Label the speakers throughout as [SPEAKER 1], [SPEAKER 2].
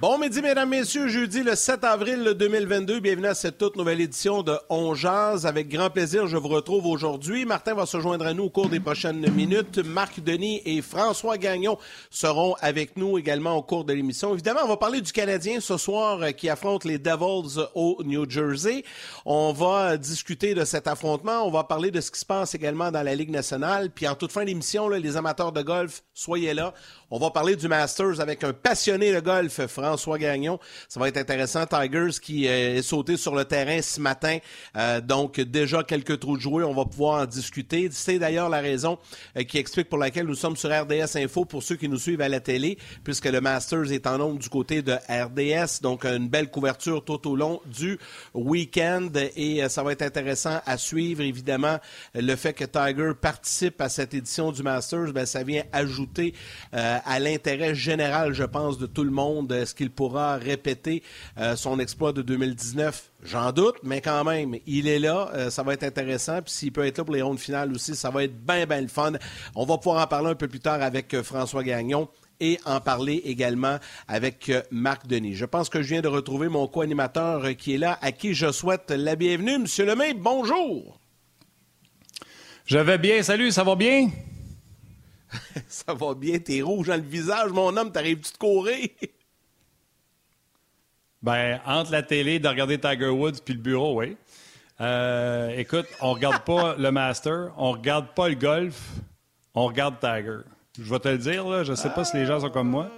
[SPEAKER 1] Bon midi, mesdames, messieurs. Jeudi, le 7 avril 2022. Bienvenue à cette toute nouvelle édition de On Jazz. Avec grand plaisir, je vous retrouve aujourd'hui. Martin va se joindre à nous au cours des prochaines minutes. Marc Denis et François Gagnon seront avec nous également au cours de l'émission. Évidemment, on va parler du Canadien ce soir euh, qui affronte les Devils au New Jersey. On va discuter de cet affrontement. On va parler de ce qui se passe également dans la Ligue nationale. Puis en toute fin d'émission, les amateurs de golf, soyez là. On va parler du Masters avec un passionné de golf, François Gagnon. Ça va être intéressant. Tigers qui euh, est sauté sur le terrain ce matin. Euh, donc, déjà quelques trous de jouer. On va pouvoir en discuter. C'est d'ailleurs la raison euh, qui explique pour laquelle nous sommes sur RDS Info pour ceux qui nous suivent à la télé, puisque le Masters est en nombre du côté de RDS. Donc, une belle couverture tout au long du week-end. Et ça va être intéressant à suivre, évidemment. Le fait que Tiger participe à cette édition du Masters, ben, ça vient ajouter à l'intérêt général, je pense, de tout le monde. Est-ce qu'il pourra répéter euh, son exploit de 2019? J'en doute, mais quand même, il est là. Euh, ça va être intéressant. Puis s'il peut être là pour les rondes finales aussi, ça va être bien, bien le fun. On va pouvoir en parler un peu plus tard avec euh, François Gagnon et en parler également avec Marc Denis. Je pense que je viens de retrouver mon co-animateur qui est là, à qui je souhaite la bienvenue. Monsieur Lemay, bonjour!
[SPEAKER 2] Je vais bien, salut, ça va bien?
[SPEAKER 1] ça va bien, t'es rouge dans le visage, mon homme, t'arrives-tu de courir?
[SPEAKER 2] Ben, entre la télé, de regarder Tiger Woods puis le bureau, oui. Euh, écoute, on regarde pas le Master, on regarde pas le golf, on regarde Tiger. Je vais te le dire, là, je sais pas si les gens sont comme moi.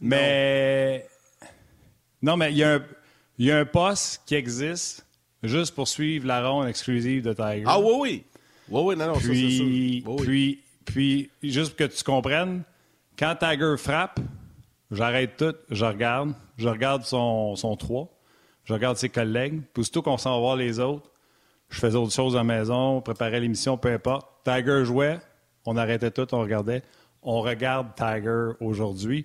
[SPEAKER 2] Mais. Non, mais il y, y, a un poste qui existe juste pour suivre la ronde exclusive de Tiger.
[SPEAKER 1] Ah oui, oui. Oui, oui, non, non,
[SPEAKER 2] puis, ça, Puis, puis, juste pour que tu comprennes, quand Tiger frappe, j'arrête tout, je regarde, je regarde son, son 3, je regarde ses collègues, puis surtout qu'on s'en va voir les autres, je faisais autre chose à la maison, préparais l'émission, peu importe. Tiger jouait, on arrêtait tout, on regardait. On regarde Tiger aujourd'hui.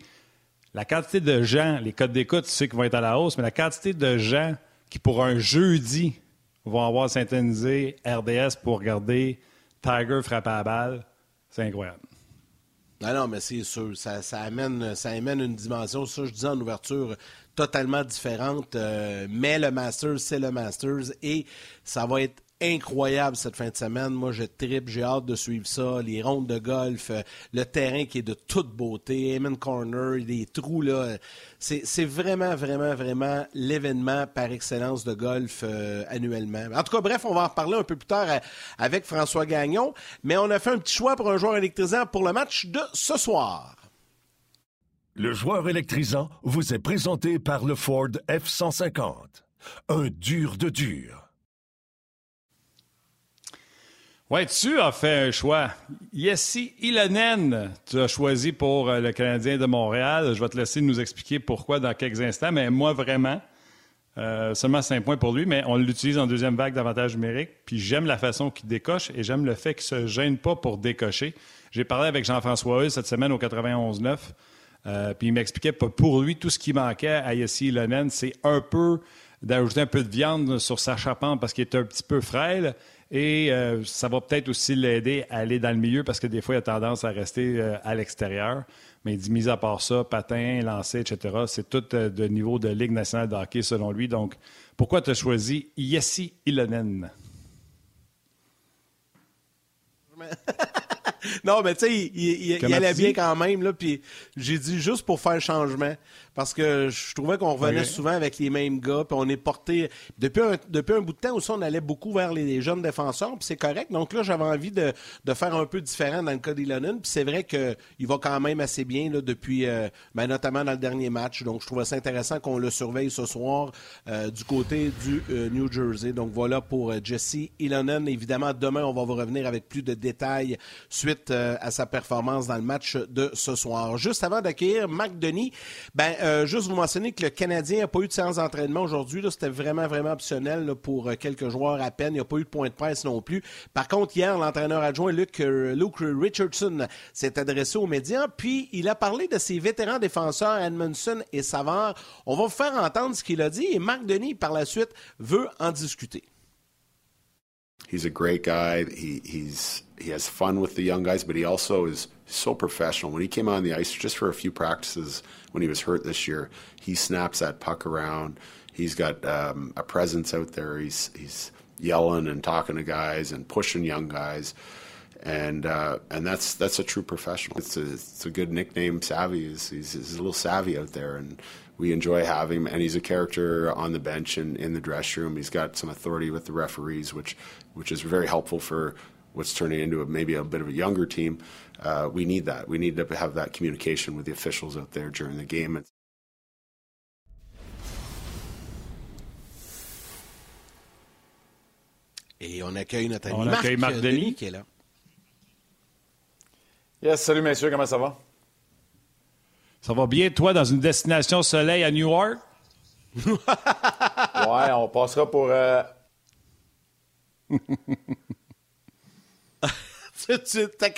[SPEAKER 2] La quantité de gens, les codes d'écoute, tu sais qu'ils vont être à la hausse, mais la quantité de gens qui, pour un jeudi, vont avoir syntonisé RDS pour regarder Tiger frapper à la balle, c'est incroyable.
[SPEAKER 1] Non, non, mais c'est sûr. Ça, amène, ça amène une dimension, ça, je disais en ouverture, totalement différente. Euh, mais le Masters, c'est le Masters. Et ça va être incroyable cette fin de semaine. Moi, je tripe, j'ai hâte de suivre ça. Les rondes de golf, euh, le terrain qui est de toute beauté, Amen Corner, les trous, là. C'est vraiment, vraiment, vraiment l'événement par excellence de golf euh, annuellement. En tout cas, bref, on va en reparler un peu plus tard euh, avec François Gagnon. Mais on a fait un petit choix pour un joueur électrisant pour le match de ce soir.
[SPEAKER 3] Le joueur électrisant vous est présenté par le Ford F-150. Un dur de dur.
[SPEAKER 2] Oui, tu as fait un choix. Yessi Ilonen, tu as choisi pour euh, le Canadien de Montréal. Je vais te laisser nous expliquer pourquoi dans quelques instants, mais moi, vraiment, euh, seulement 5 points pour lui, mais on l'utilise en deuxième vague d'avantage numérique. Puis j'aime la façon qu'il décoche et j'aime le fait qu'il ne se gêne pas pour décocher. J'ai parlé avec Jean-François Hull cette semaine au 91-9. Euh, puis il m'expliquait pour lui, tout ce qui manquait à Yessi Ilonen, c'est un peu d'ajouter un peu de viande sur sa charpente parce qu'il est un petit peu frêle. Et euh, ça va peut-être aussi l'aider à aller dans le milieu parce que des fois, il a tendance à rester euh, à l'extérieur. Mais il dit, mis à part ça, patin, lancer, etc., c'est tout euh, de niveau de Ligue nationale de selon lui. Donc, pourquoi tu as choisi Yessi Ilonen?
[SPEAKER 1] non, mais tu sais, il, allait bien quand même, là, puis j'ai dit juste pour faire changement parce que je trouvais qu'on revenait souvent avec les mêmes gars, puis on est porté depuis un, depuis un bout de temps aussi, on allait beaucoup vers les, jeunes défenseurs, puis c'est correct. Donc là, j'avais envie de, faire un peu différent dans le cas d'Elonen, puis c'est vrai qu'il va quand même assez bien là, depuis, euh, ben, notamment dans le dernier match. Donc je trouvais ça intéressant qu'on le surveille ce soir euh, du côté du euh, New Jersey. Donc voilà pour Jesse Elonen. Évidemment, demain, on va vous revenir avec plus de détails suite suite à sa performance dans le match de ce soir. Juste avant d'accueillir Marc Denis, ben, juste vous mentionner que le Canadien n'a pas eu de séance d'entraînement aujourd'hui. C'était vraiment, vraiment optionnel pour quelques joueurs à peine. Il n'y a pas eu de point de presse non plus. Par contre, hier, l'entraîneur adjoint Luke Richardson s'est adressé aux médias, puis il a parlé de ses vétérans défenseurs Edmondson et Savard. On va vous faire entendre ce qu'il a dit et Marc Denis, par la suite, veut en discuter.
[SPEAKER 4] He's a great guy. He, he's he has fun with the young guys, but he also is so professional. When he came on the ice, just for a few practices when he was hurt this year, he snaps that puck around. He's got um, a presence out there. He's he's yelling and talking to guys and pushing young guys, and uh, and that's that's a true professional. It's a, it's a good nickname. Savvy is he's, he's a little savvy out there, and we enjoy having him. And he's a character on the bench and in the dress room. He's got some authority with the referees, which which is very helpful for what's turning into a, maybe a bit of a younger team. Uh, we need that. We need to have that communication with the officials out there during the game.
[SPEAKER 1] Et on accueille notre ami on Marc, accueille Marc Denis. Denis qui est là.
[SPEAKER 5] Yes, salut messieurs, comment ça va?
[SPEAKER 2] Ça va bien, toi, dans une destination soleil à Newark?
[SPEAKER 5] ouais, on passera pour. Euh...
[SPEAKER 1] ta,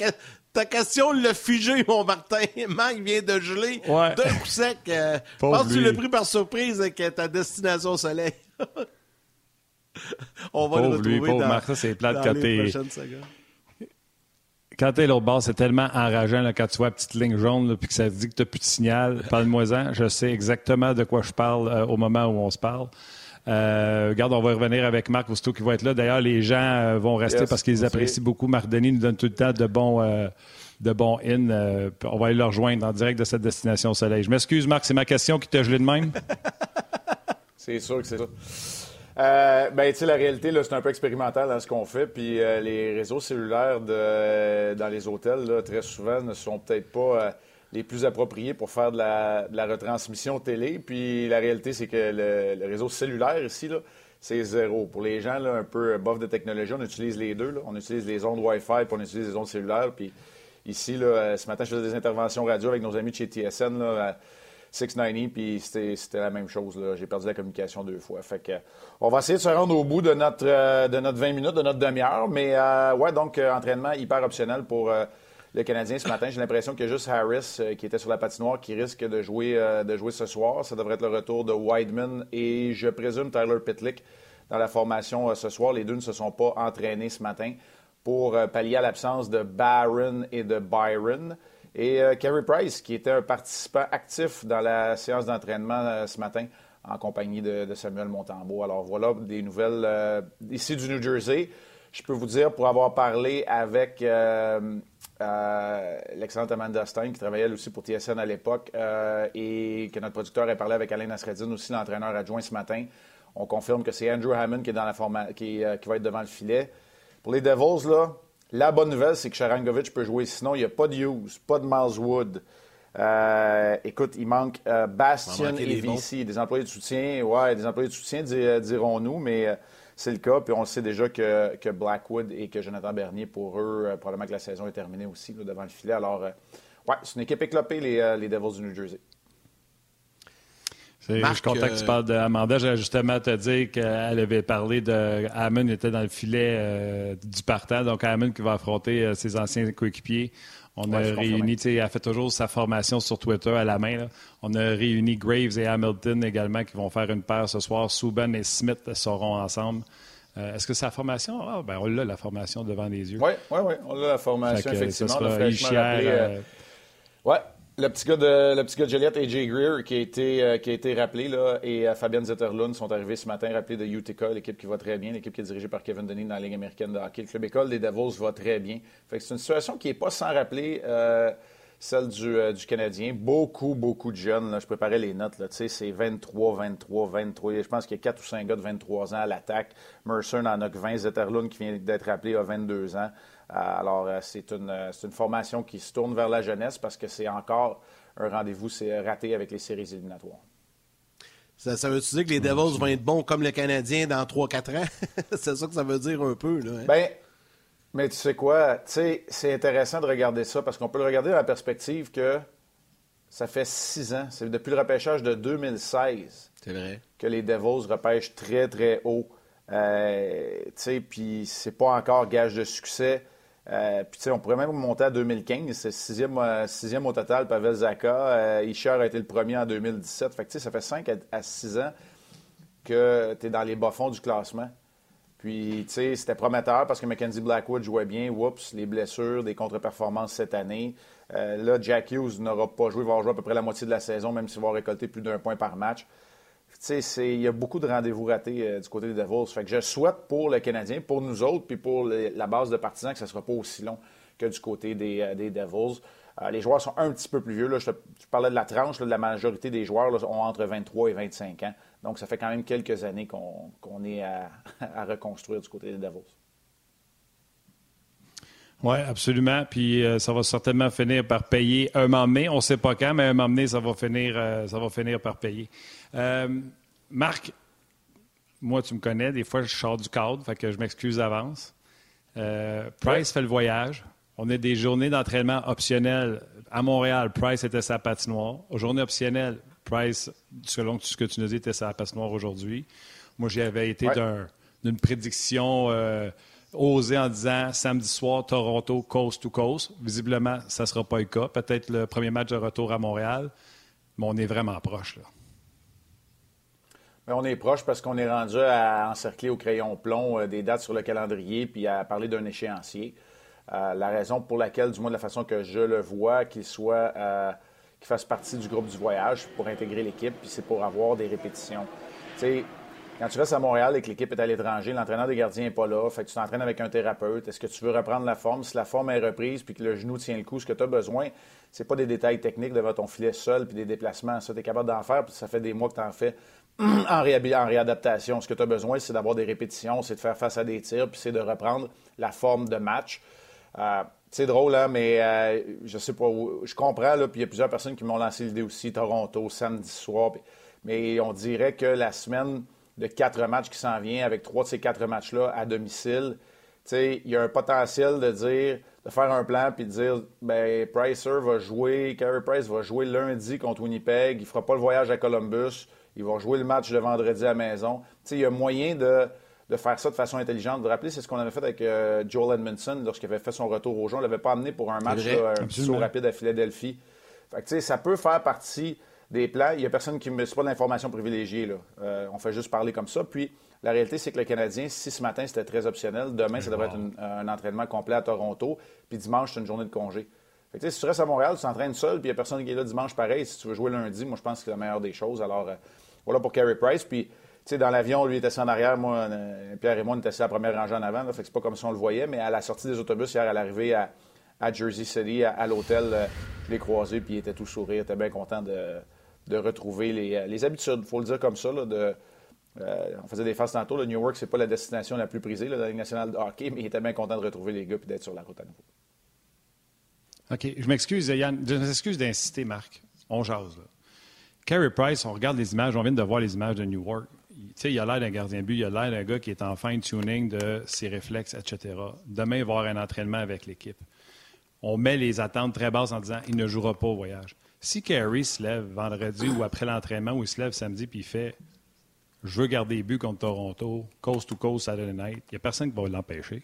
[SPEAKER 1] ta, question l'a figé, mon Martin. Marc vient de geler ouais. d'un coup sec. Euh, je pense que tu l'as pris par surprise avec ta destination soleil?
[SPEAKER 2] on va le retrouver lui, dans, Marc, ça, c'est plate t'es... Quand t'es l'autre bord, c'est tellement enrageant là, quand tu vois la petite ligne jaune puis que ça te dit que tu n'as plus de signal. Parle-moi-en. Je sais exactement de quoi je parle euh, au moment où on se parle. Euh, regarde, on va revenir avec Marc Aussitôt qui va être là. D'ailleurs, les gens euh, vont rester parce qu'ils apprécient beaucoup. Marc Denis nous donne tout le temps de bons, euh, de bons in. on va aller le rejoindre en direct de cette destination soleil. Je m'excuse, Marc, c'est ma question qui t'a gelé de même.
[SPEAKER 5] c'est sûr que c'est ça. Euh, ben, tu sais, la réalité, c'est un peu expérimental dans ce qu'on fait. Puis euh, les réseaux cellulaires dans les hôtels, très souvent, ne sont peut-être pas euh, les plus appropriés pour faire de la, retransmission télé. Puis la réalité, c'est que le, réseau cellulaire ici, c'est zéro. Pour les gens un peu bof de technologie, on utilise les deux. On utilise les ondes Wi-Fi, puis on utilise les ondes cellulaires. Puis ici, là, ce matin, je faisais des interventions radio avec nos amis de chez TSN. 690, puis c'était la même chose. J'ai perdu la communication deux fois. Que, on va essayer de se rendre au bout de notre, euh, de notre 20 minutes, de notre demi-heure. Mais euh, ouais, donc, euh, entraînement hyper optionnel pour le Canadien ce matin. J'ai l'impression qu'il y a juste Harris qui était sur la patinoire qui risque de jouer, de jouer ce soir. Ça devrait être le retour de Wideman et je présume Tyler Pitlick dans la formation ce soir. Les deux ne se sont pas entraînés ce matin pour pallier à l'absence de Barron et de Byron. Et euh, Carey Price, qui était un participant actif dans la séance d'entraînement euh, ce matin en compagnie de, Samuel Montembeau. Alors voilà des nouvelles euh, ici du New Jersey. Je peux vous dire, pour avoir parlé avec l'excellente Amanda Stein, qui travaillait aussi pour TSN à l'époque, et que notre producteur a parlé avec Alain Nasreddin, aussi l'entraîneur adjoint ce matin, on confirme que c'est Andrew Hammond qui, est dans la qui, qui va être devant le filet. Pour les Devils, là, la bonne nouvelle, c'est que Sharangovic peut jouer. Sinon, il n'y a pas de Hughes, pas de Miles Wood. Euh, écoute, il manque euh, Bastion et VC, des employés de soutien. Ouais, des employés de soutien, euh, dirons-nous, mais c'est le cas. Puis on sait déjà que, Blackwood et que Jonathan Bernier, pour eux, probablement que la saison est terminée aussi devant le filet. Alors, ouais, c'est une équipe éclopée, les, les Devils du New Jersey
[SPEAKER 2] je suis content que tu parles d'Amanda. J'allais justement te dire qu'elle avait parlé de. Hammond était dans le filet euh, du partant. Donc, Hammond qui va affronter euh, ses anciens coéquipiers. On a réuni, elle a fait toujours sa formation sur Twitter à la main. On a réuni Graves et Hamilton également qui vont faire une paire ce soir. Souben et Smith seront ensemble. Euh, est-ce que la formation? Ah, ben, on l'a, la formation devant les yeux.
[SPEAKER 5] Oui, oui, oui. On a la formation, effectivement. on a fraîchement Oui, le petit gars de, le petit gars de AJ Greer, qui a été, euh, qui a été rappelé, là, et euh, Fabienne Zetterlund sont arrivés ce matin, rappelés de Utica, l'équipe qui va très bien, l'équipe qui est dirigée par Kevin Denny dans la Ligue américaine de hockey. Le club école des Devils va très bien. Fait que c'est une situation qui n'est pas sans rappeler euh, celle du, du, Canadien. Beaucoup, beaucoup de jeunes. Je préparais les notes. C'est 23, 23, 23. Je pense qu'il y a 4 ou 5 gars de 23 ans à l'attaque. Mercer en a que 20. Zetterlund, qui vient d'être rappelé, a 22 ans. Alors, c'est une, une formation qui se tourne vers la jeunesse parce que c'est encore un rendez-vous raté avec les séries éliminatoires.
[SPEAKER 1] Ça, veut-tu dire que les Devils vont être bons comme le Canadien dans 3-4 ans? c'est ça que ça veut dire un peu. Là, hein?
[SPEAKER 5] ben, Mais tu sais quoi? Tu sais, c'est intéressant de regarder ça parce qu'on peut le regarder dans la perspective que ça fait six ans. C'est depuis le repêchage de 2016
[SPEAKER 1] vrai.
[SPEAKER 5] que les Devils repêchent très, très haut. Euh, tu sais, puis c'est pas encore gage de succès. Euh, puis, tu sais, on pourrait même monter à 2015. C'est sixième, euh, sixième au total, Pavel Zaka. Euh, Isher a été le premier en 2017. Fait que, tu sais, ça fait cinq à, six ans que tu es dans les bas-fonds du classement. Puis, tu sais, c'était prometteur parce que Mackenzie Blackwood jouait bien. Oups, les blessures, des contre-performances cette année. là, Jack Hughes n'aura pas joué. Il va jouer à peu près la moitié de la saison, même s'il va récolter plus d'un point par match il y a beaucoup de rendez-vous ratés euh, du côté des Devils. Fait que je souhaite pour le Canadien, pour nous autres, puis pour la base de partisans, que ça ne sera pas aussi long que du côté des, euh, Devils. Euh, les joueurs sont un petit peu plus vieux. Là. Je, parlais de la tranche. la majorité des joueurs ont entre 23 et 25 ans. Donc, ça fait quand même quelques années qu'on est à, à, reconstruire du côté des Devils.
[SPEAKER 2] Oui, absolument. Puis ça va certainement finir par payer un moment donné. On ne sait pas quand, mais un moment donné, ça va finir, ça va finir par payer. Euh, Marc, moi, tu me connais, des fois, je sors du cadre, fait que je m'excuse d'avance. Euh, Price fait le voyage. On a des journées d'entraînement optionnelles. À Montréal, Price était sa patinoire. Aux journées optionnelles, Price, selon ce que tu nous dis, était sa patinoire aujourd'hui. Moi, j'y avais été d'une prédiction euh, osée en disant samedi soir, Toronto, coast to coast. Visiblement, ça ne sera pas le cas. Peut-être le premier match de retour à Montréal, mais on est vraiment proche. Là
[SPEAKER 5] on est proche parce qu'on est rendu à encercler au crayon plomb euh, des dates sur le calendrier puis à parler d'un échéancier. Euh, la raison pour laquelle, du moins de la façon que je le vois, qu'il soit euh, qu'il fasse partie du groupe du voyage pour intégrer l'équipe, puis c'est pour avoir des répétitions. Tu sais, quand tu restes à Montréal et que l'équipe est à l'étranger, l'entraîneur des gardiens n'est pas là, fait que tu t'entraînes avec un thérapeute. Est-ce que tu veux reprendre la forme? Si la forme est reprise puis que le genou tient le coup, ce que tu as besoin, c'est pas des détails techniques devant ton filet seul puis des déplacements. Ça, tu es capable d'en faire, puis ça fait des mois que tu en fais en, réadaptation. Ce que tu as besoin, c'est d'avoir des répétitions, c'est de faire face à des tirs, puis c'est de reprendre la forme de match. Euh, c'est drôle, hein, mais euh, je sais pas Je comprends, puis il y a plusieurs personnes qui m'ont lancé l'idée aussi, Toronto, samedi soir. mais on dirait que la semaine de quatre matchs qui s'en vient, avec trois de ces quatre matchs-là à domicile, il y a un potentiel de dire, de faire un plan puis de dire, ben Pricer va jouer, Carey Price va jouer lundi contre Winnipeg, il fera pas le voyage à Columbus. Il va jouer le match de vendredi à la maison. il y a moyen de, faire ça de façon intelligente. Vous vous rappelez, c'est ce qu'on avait fait avec euh, Joel Edmondson lorsqu'il avait fait son retour au jeu. On ne l'avait pas amené pour un match, un saut rapide à Philadelphie. Fait ça peut faire partie des plans. Il n'y a personne qui me. C'est pas de l'information privilégiée. Là. Euh, on fait juste parler comme ça. Puis la réalité, c'est que le Canadien, si ce matin c'était très optionnel, demain, ça devrait être un entraînement complet à Toronto. Puis dimanche, c'est une journée de congé. Fait si tu restes à Montréal, tu t'entraînes seul, puis il n'y a personne qui est là dimanche pareil. Si tu veux jouer lundi, moi, je pense que c'est la meilleure des choses. Alors, euh, voilà pour Carey Price. Puis, tu sais, dans l'avion, lui était assis en arrière. Moi, euh, Pierre et moi, on était assis à la première rangée en avant. Là, fait que c'est pas comme si on le voyait. Mais à la sortie des autobus, hier, à l'arrivée à, Jersey City, à, l'hôtel, euh, je l'ai croisé, puis il était tout sourire. Il était bien content de, retrouver les, euh, les habitudes, faut le dire comme ça. de, on faisait des phases tantôt. Le New York, c'est pas la destination la plus prisée là, la Ligue nationale de hockey, mais il était bien content de retrouver les gars et d'être sur la route à nouveau.
[SPEAKER 2] OK. Je m'excuse, Yann. Je m'excuse d'insister, Marc. On jase, là. Carey Price, on regarde les images, on vient de voir les images de Newark. sais, il a l'air d'un gardien de but, il a l'air d'un gars qui est en fine-tuning de ses réflexes, etc. Demain, il va avoir un entraînement avec l'équipe. On met les attentes très basses en disant il ne jouera pas au voyage. Si Carey se lève vendredi ou après l'entraînement ou il se lève samedi puis il fait je veux garder les buts contre Toronto, coast to coast Saturday night, il n'y a personne qui va l'empêcher.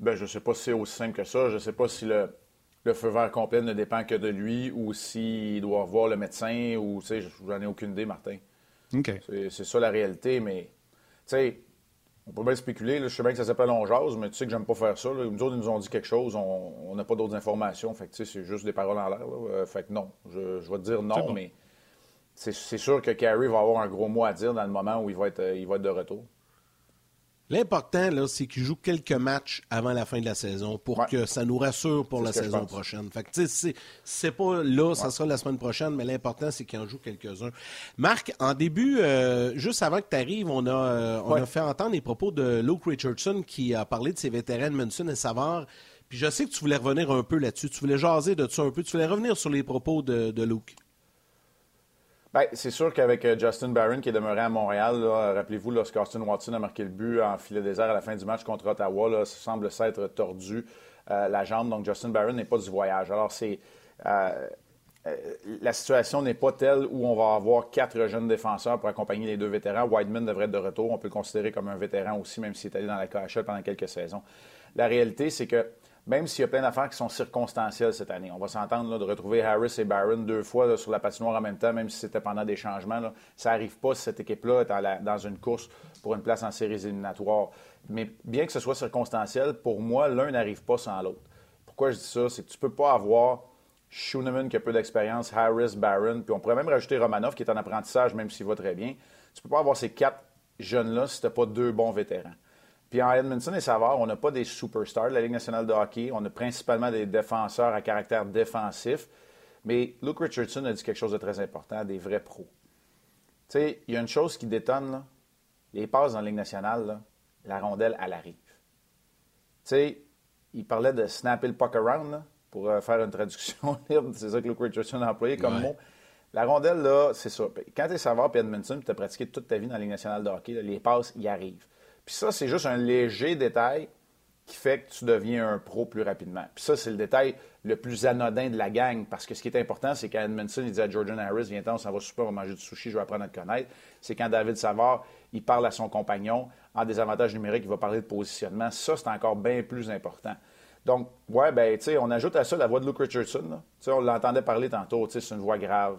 [SPEAKER 5] Ben, je ne sais pas si c'est aussi simple que ça. Je ne sais pas si le, le feu vert complet ne dépend que de lui ou s'il doit voir le médecin ou, tu sais, j'en ai aucune idée, Martin.
[SPEAKER 2] OK.
[SPEAKER 5] C'est ça la réalité, mais, tu sais, on peut bien spéculer. je sais bien que ça s'appelle on jase, mais tu sais que j'aime pas faire ça. Nous autres, ils nous ont dit quelque chose, on n'a pas d'autres informations. Fait que, tu sais, c'est juste des paroles en l'air. Euh, fait que non, je, vais te dire non, mais c'est sûr que Carey va avoir un gros mot à dire dans le moment où il va être, euh, il va être de retour.
[SPEAKER 1] L'important, là, c'est qu'il joue quelques matchs avant la fin de la saison pour que ça nous rassure pour la saison prochaine. Fait que, tu sais, c'est pas là, ça sera la semaine prochaine, mais l'important, c'est qu'il en joue quelques-uns. Marc, en début, euh, juste avant que tu arrives, on, a, euh, on a fait entendre les propos de Luke Richardson qui a parlé de ses vétérans Manson et Savard. Puis je sais que tu voulais revenir un peu là-dessus. Tu voulais jaser de ça un peu. Tu voulais revenir sur les propos de, de Luke.
[SPEAKER 5] Bien, c'est sûr qu'avec euh, Justin Barron qui est demeuré à Montréal, rappelez-vous, lorsqu'Austin Watson a marqué le but en filet désert à la fin du match contre Ottawa, ça semble s'être tordu euh, la jambe. Donc, Justin Barron n'est pas du voyage. Alors, c'est. Euh, la situation n'est pas telle où on va avoir quatre jeunes défenseurs pour accompagner les deux vétérans. Whiteman devrait être de retour. On peut le considérer comme un vétéran aussi, même s'il est allé dans la KHL pendant quelques saisons. La réalité, c'est que même s'il y a plein d'affaires qui sont circonstancielles cette année. On va s'entendre de retrouver Harris et Barron deux fois sur la patinoire en même temps, même si c'était pendant des changements. Ça n'arrive pas si cette équipe-là est dans une course pour une place en séries éliminatoires. Mais bien que ce soit circonstanciel, pour moi, l'un n'arrive pas sans l'autre. Pourquoi je dis ça? C'est que tu ne peux pas avoir Schooneman qui a peu d'expérience, Harris, Barron, puis on pourrait même rajouter Romanov qui est en apprentissage, même s'il va très bien. Tu ne peux pas avoir ces quatre jeunes-là si tu n'as pas deux bons vétérans. Puis en Edmondson et Savard, on n'a pas des superstars de la Ligue nationale de hockey. On a principalement des défenseurs à caractère défensif. Mais Luke Richardson a dit quelque chose de très important, des vrais pros. Tu sais, il y a une chose qui détonne, là. les passes dans la Ligue nationale, la rondelle, elle arrive. Tu sais, il parlait de snapper le puck around, pour euh, faire une traduction libre, c'est ça que Luke Richardson a employé comme mot. La rondelle, là, c'est ça. Quand tu es Savard et Edmondson, tu as pratiqué toute ta vie dans la Ligue nationale de hockey, les passes y arrivent. Puis ça, c'est juste un léger détail qui fait que tu deviens un pro plus rapidement. Puis ça, c'est le détail le plus anodin de la gang, parce que ce qui est important, c'est quand Edmondson il dit à Jordan Harris, viens on s'en va super, on va manger du sushi, je vais apprendre à te connaître. C'est quand David Savard, il parle à son compagnon en désavantage numérique, il va parler de positionnement. Ça, c'est encore bien plus important. Donc, ouais, ben, tu sais, on ajoute à ça la voix de Luke Richardson. Tu sais, on l'entendait parler tantôt, tu sais, c'est une voix grave,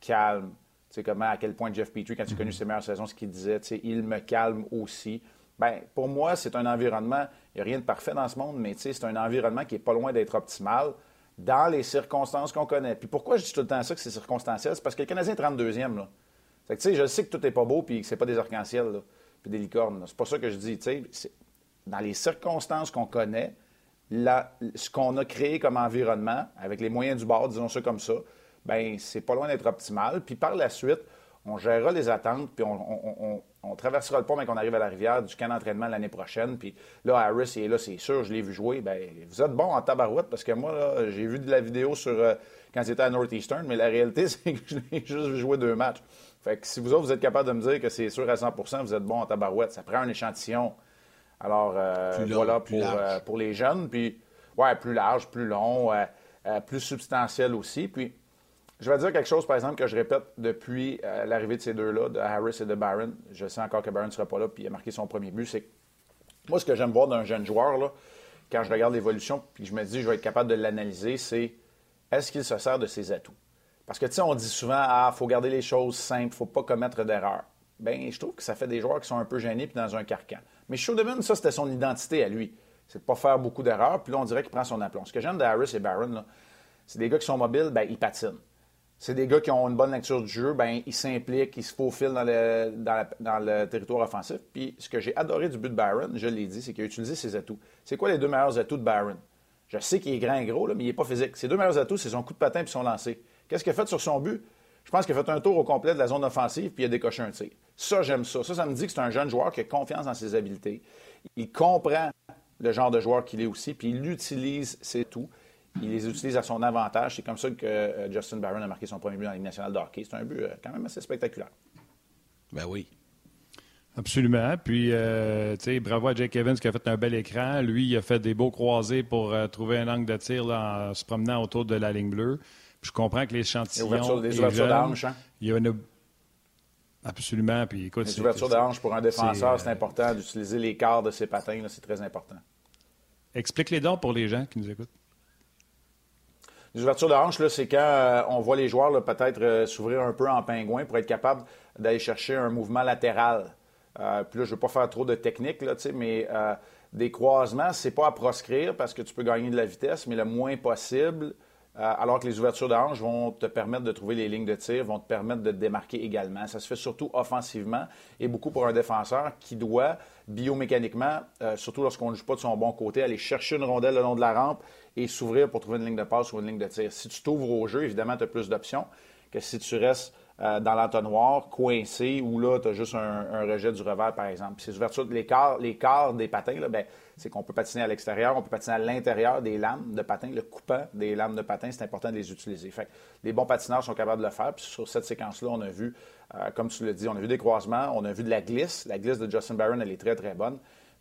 [SPEAKER 5] calme, sais, comment, à quel point Jeff Petrie, quand tu as connu ses meilleures saisons, ce qu'il disait, il me calme aussi. Bien, pour moi, c'est un environnement, il n'y a rien de parfait dans ce monde, mais c'est un environnement qui n'est pas loin d'être optimal dans les circonstances qu'on connaît. Puis pourquoi je dis tout le temps ça, que c'est circonstanciel? C'est parce que le Canadien est 32e. Là. Fait que, je sais que tout n'est pas beau puis que c'est pas des arcs-en-ciel puis des licornes. C'est pas ça que je dis. Dans les circonstances qu'on connaît, ce qu'on a créé comme environnement, avec les moyens du bord, disons ça comme ça, ben c'est pas loin d'être optimal. Puis par la suite, on gérera les attentes, puis on, traversera le pont, mais qu'on arrive à la rivière du camp d'entraînement l'année prochaine. Puis là, Harris il est là, c'est sûr, je l'ai vu jouer. Ben, vous êtes bon en tabarouette, parce que moi, j'ai vu de la vidéo sur euh, quand c'était à Northeastern, mais la réalité, c'est que je l'ai juste vu jouer deux matchs. Fait que si vous autres, vous êtes capable de me dire que c'est sûr à 100% vous êtes bon en tabarouette. Ça prend un échantillon. Alors, euh, voilà pour, euh, pour les jeunes. Puis, ouais, plus large, plus long, plus substantiel aussi. Puis, je vais dire quelque chose, par exemple, que je répète depuis euh, l'arrivée de ces deux-là, de Harris et de Barron. Je sais encore que Barron ne sera pas là, puis il a marqué son premier but. C'est moi, ce que j'aime voir d'un jeune joueur, là, quand je regarde l'évolution, puis je me dis, je vais être capable de l'analyser, c'est est-ce qu'il se sert de ses atouts? Parce que, tu sais, on dit souvent, ah, faut garder les choses simples, faut pas commettre d'erreurs. Bien, je trouve que ça fait des joueurs qui sont un peu gênés puis dans un carcan. Mais Showdeman, ça, c'était son identité à lui. C'est de pas faire beaucoup d'erreurs, puis là, on dirait qu'il prend son aplomb. Ce que j'aime de Harris et Barron, c'est des gars qui sont mobiles, bien, ils patinent c'est des gars qui ont une bonne lecture du jeu, ben ils s'impliquent, ils se faufilent dans le, territoire offensif. Puis ce que j'ai adoré du but de Barron, je l'ai dit, c'est qu'il a utilisé ses atouts. C'est quoi les deux meilleurs atouts de Barron? Je sais qu'il est grand et gros, mais il n'est pas physique. Ses deux meilleurs atouts, c'est son coup de patin et son lancer. Qu'est-ce qu'il a fait sur son but? Je pense qu'il a fait un tour au complet de la zone offensive puis il a décoché un tir. Ça, j'aime ça. Ça, ça me dit que c'est un jeune joueur qui a confiance dans ses habiletés. Il comprend le genre de joueur qu'il est aussi, puis il utilise ses atouts il les utilise à son avantage. C'est comme ça que euh, Justin Barron a marqué son premier but dans la Ligue nationale de hockey. C'est un but euh, quand même assez spectaculaire.
[SPEAKER 6] Ben oui.
[SPEAKER 2] Absolument. Puis, euh, tu sais, bravo à Jake Evans qui a fait un bel écran. Lui, il a fait des beaux croisés pour trouver un angle de tir en se promenant autour de la ligne bleue. je comprends que l'échantillon.
[SPEAKER 5] Les ouvertures d'ange, hein?
[SPEAKER 2] Il y a une. Absolument. Puis, écoute,
[SPEAKER 5] les ouvertures d'ange pour un défenseur, c'est important d'utiliser les quarts de ses patins. C'est très important.
[SPEAKER 2] Explique les dons pour les gens qui nous écoutent.
[SPEAKER 5] Les ouvertures de hanche, c'est quand euh, on voit les joueurs peut-être euh, s'ouvrir un peu en pingouin pour être capable d'aller chercher un mouvement latéral. Euh, puis là, je ne veux pas faire trop de technique, là, mais des croisements, c'est pas à proscrire parce que tu peux gagner de la vitesse, mais le moins possible. alors que les ouvertures de hanche vont te permettre de trouver les lignes de tir, vont te permettre de te démarquer également. Ça se fait surtout offensivement et beaucoup pour un défenseur qui doit biomécaniquement, surtout lorsqu'on ne joue pas de son bon côté, aller chercher une rondelle le long de la rampe et s'ouvrir pour trouver une ligne de passe ou une ligne de tir. Si tu t'ouvres au jeu, évidemment, tu as plus d'options que si tu restes euh, dans l'entonnoir, coincé, ou là, tu as juste un, rejet du revers, par exemple. ces ouvertures, les quarts, les des patins, ben, c'est qu'on peut patiner à l'extérieur, on peut patiner à l'intérieur des lames de patin. Le coupant des lames de patin, c'est important de les utiliser. Fait les bons patineurs sont capables de le faire. Puis sur cette séquence-là, on a vu, euh, comme tu l'as dit, on a vu des croisements, on a vu de la glisse. La glisse de Justin Barron, elle est très, très bonne.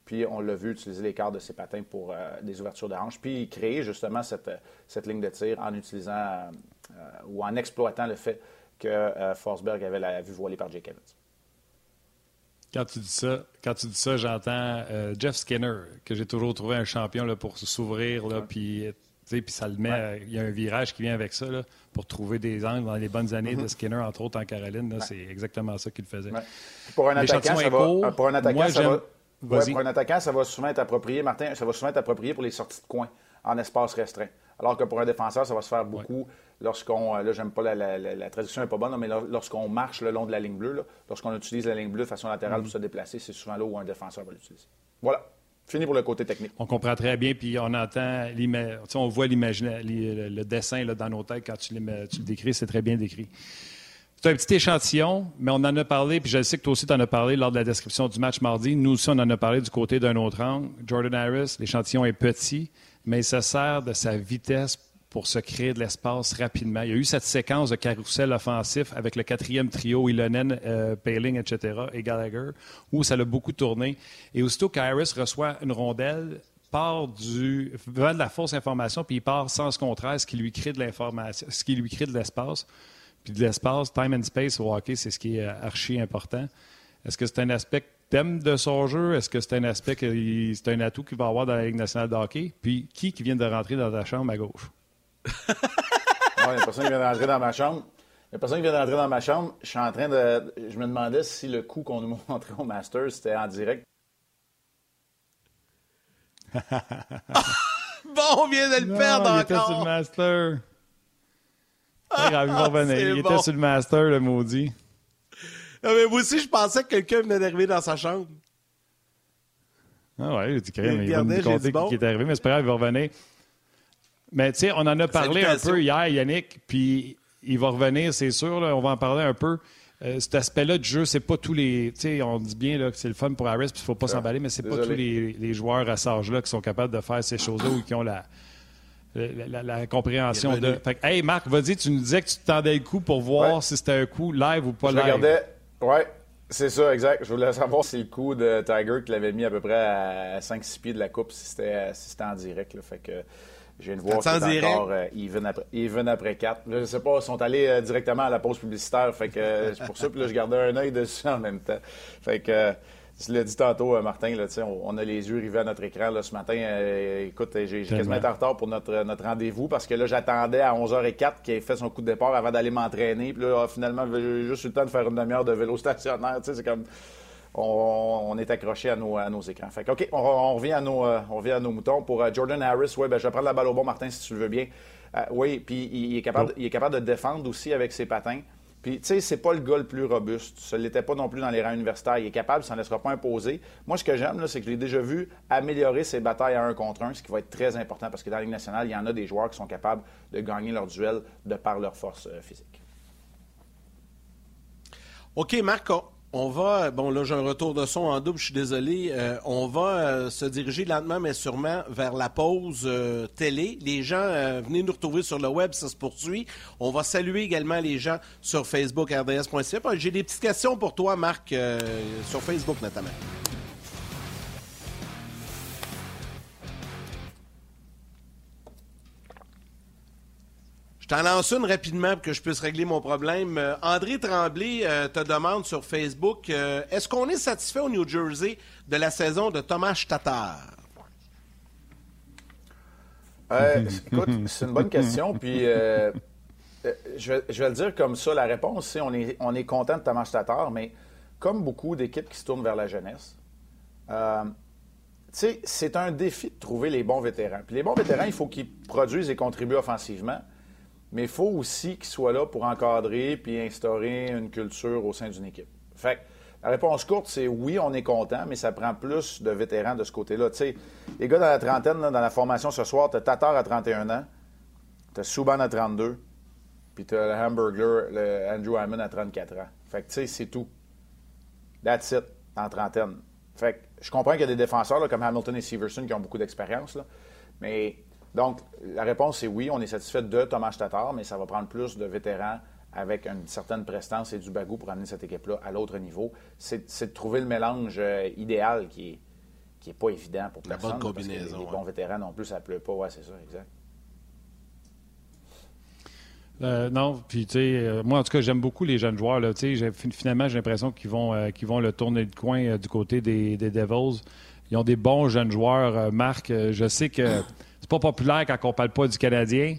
[SPEAKER 5] Puis on l'a vu utiliser les quarts de ses patins pour euh, des ouvertures de hanches, puis créer justement cette, cette ligne de tir en utilisant euh, ou en exploitant le fait que Forsberg avait la vue voilée par Jake Evans.
[SPEAKER 2] Quand tu dis ça, quand tu dis ça, j'entends euh, Jeff Skinner, que j'ai toujours trouvé un champion là, pour s'ouvrir, là, puis, puis ça le met. Il y a un virage qui vient avec ça, là, pour trouver des angles dans les bonnes années de mm-hmm. Skinner, entre autres en Caroline. C'est exactement ça qu'il faisait.
[SPEAKER 5] Pour un attaquant, ça va, pour un attaquant, ça va, pour un attaquant, ça va souvent être approprié, Martin, ça va souvent être approprié pour les sorties de coin en espace restreint. Alors que pour un défenseur, ça va se faire beaucoup lorsqu'on. Euh, là, j'aime pas la, la, traduction n'est pas bonne, mais lorsqu'on marche le long de la ligne bleue, lorsqu'on utilise la ligne bleue de façon latérale pour mm. se déplacer, c'est souvent là où un défenseur va l'utiliser. Voilà. Fini pour le côté technique.
[SPEAKER 2] On comprend très bien, puis on entend, on voit le dessin là, dans nos têtes quand tu, tu le décris, c'est très bien décrit. C'est un petit échantillon, mais on en a parlé, puis je sais que toi aussi tu en as parlé lors de la description du match mardi. Nous aussi, on en a parlé du côté d'un autre angle. Jordan Harris, l'échantillon est petit, mais il se sert de sa vitesse pour se créer de l'espace rapidement. Il y a eu cette séquence de carrousel offensif avec le quatrième trio, Ilonen, euh, Paling, etc., et Gallagher, où ça l'a beaucoup tourné. Et aussitôt qu'Iris reçoit une rondelle, part du de la fausse information, puis il part sans ce contraire, ce qui lui crée de l'espace. Puis de l'espace, time and space au hockey, c'est ce qui est archi important. Est-ce que c'est un aspect thème de son jeu? Est-ce que c'est un aspect que c'est un atout qu'il va avoir dans la Ligue nationale de hockey? Puis qui qui vient de rentrer dans ta chambre à gauche?
[SPEAKER 5] il n'y a personne qui vient d'entrer dans ma chambre. Il n'y a personne qui vient d'entrer dans ma chambre. Je suis en train de. Je me demandais si le coup qu'on nous montrait au Masters, c'était en direct.
[SPEAKER 1] bon, on vient de le perdre
[SPEAKER 2] il
[SPEAKER 1] encore.
[SPEAKER 2] Était sur le Master. Il, il était sur le Master, le maudit.
[SPEAKER 1] Non, mais moi aussi, je pensais que quelqu'un venait d'arriver dans sa chambre.
[SPEAKER 2] Ah ouais, il, il va nous compter qui est arrivé, mais c'est pas grave, il va revenir. Mais tu sais, on en a parlé un peu hier, Yannick, puis il va revenir, c'est sûr, on va en parler un peu. Euh, cet aspect-là du jeu, c'est pas tous les. Tu sais, on dit bien là, que c'est le fun pour Harris, puis il faut pas s'emballer, mais c'est pas tous les, joueurs à cet âge-là qui sont capables de faire ces choses-là ou qui ont la, la, compréhension de. Fait que, hey, Marc, vas-y, tu nous disais que tu tendais le coup pour voir si c'était un coup live ou pas
[SPEAKER 5] Je
[SPEAKER 2] live.
[SPEAKER 5] Regardais, ouais, c'est ça, exact. Je voulais savoir si le coup de Tiger qui l'avait mis à peu près à 5-6 pieds de la coupe, si c'était en direct. Là. Fait que je viens de voir c'est encore euh, even, après, even après 4. je sais pas, ils sont allés euh, directement à la pause publicitaire. Fait que euh, c'est pour ça que je gardais un œil dessus en même temps. Fait que tu l'as dit tantôt, Martin, là, on, on a les yeux rivés à notre écran là, ce matin. écoute, j'ai quasiment été en retard pour notre, notre rendez-vous parce que là, j'attendais à 11h04 qu'il ait fait son coup de départ avant d'aller m'entraîner. Puis là, finalement, j'ai juste eu le temps de faire une demi-heure de vélo stationnaire. C'est comme on, est accroché à nos, à nos écrans. Fait OK, on, revient à nos, euh, on revient à nos moutons. Pour euh, Jordan Harris, ouais, ben, je vais prendre la balle au bon, Martin, si tu le veux bien. Euh, oui, puis il, est capable, il est capable de défendre aussi avec ses patins. Puis, tu sais, c'est pas le gars le plus robuste. Ce l'était pas non plus dans les rangs universitaires. Il est capable, ça ne laissera pas imposer. Moi, ce que j'aime, c'est que je l'ai déjà vu améliorer ses batailles à un contre un, ce qui va être très important parce que dans la Ligue nationale, il y en a des joueurs qui sont capables de gagner leur duel de par leur force physique.
[SPEAKER 1] OK, Marco. On va, bon là j'ai un retour de son en double, je suis désolé. Euh, on va euh, se diriger lentement mais sûrement vers la pause euh, télé. Les gens, venez nous retrouver sur le web, ça se poursuit. On va saluer également les gens sur Facebook, rds.ca. J'ai des petites questions pour toi, Marc, sur Facebook notamment. T'en lance une rapidement pour que je puisse régler mon problème. Euh, André Tremblay euh, te demande sur Facebook euh, est-ce qu'on est satisfait au New Jersey de la saison de Thomas Tatar?
[SPEAKER 5] Écoute, c'est une bonne question. Puis je vais, le dire comme ça la réponse, c'est on est, on est content de Thomas Tatar, mais comme beaucoup d'équipes qui se tournent vers la jeunesse, c'est un défi de trouver les bons vétérans. Puis les bons vétérans, il faut qu'ils produisent et contribuent offensivement mais il faut aussi qu'il soit là pour encadrer puis instaurer une culture au sein d'une équipe. Fait la réponse courte, c'est oui, on est content, mais ça prend plus de vétérans de ce côté-là. Tu sais, les gars dans la trentaine, dans la formation ce soir, tu as Tatar à 31 ans, tu as Souban à 32, puis tu as le Hamburger, le Andrew Hammond à 34 ans. Fait que, tu sais, c'est tout. That's it, en trentaine. Fait je comprends qu'il y a des défenseurs comme Hamilton et Severson qui ont beaucoup d'expérience. Mais donc, la réponse est oui, on est satisfait de Thomas Tatar, mais ça va prendre plus de vétérans avec une certaine prestance et du bagou pour amener cette équipe-là à l'autre niveau. C'est de trouver le mélange euh, idéal qui est, qui est pas évident pour personne.
[SPEAKER 1] La bonne combinaison.
[SPEAKER 5] les, bons vétérans non plus, ça ne pleut pas. Ouais, c'est ça, exact.
[SPEAKER 2] Euh, non, puis tu sais, euh, moi en tout cas, j'aime beaucoup les jeunes joueurs. Là, finalement, j'ai l'impression qu'ils vont, euh, vont le tourner de coin du côté des, Devils. Ils ont des bons jeunes joueurs. Marc, je sais que c'est pas populaire quand on parle pas du Canadien,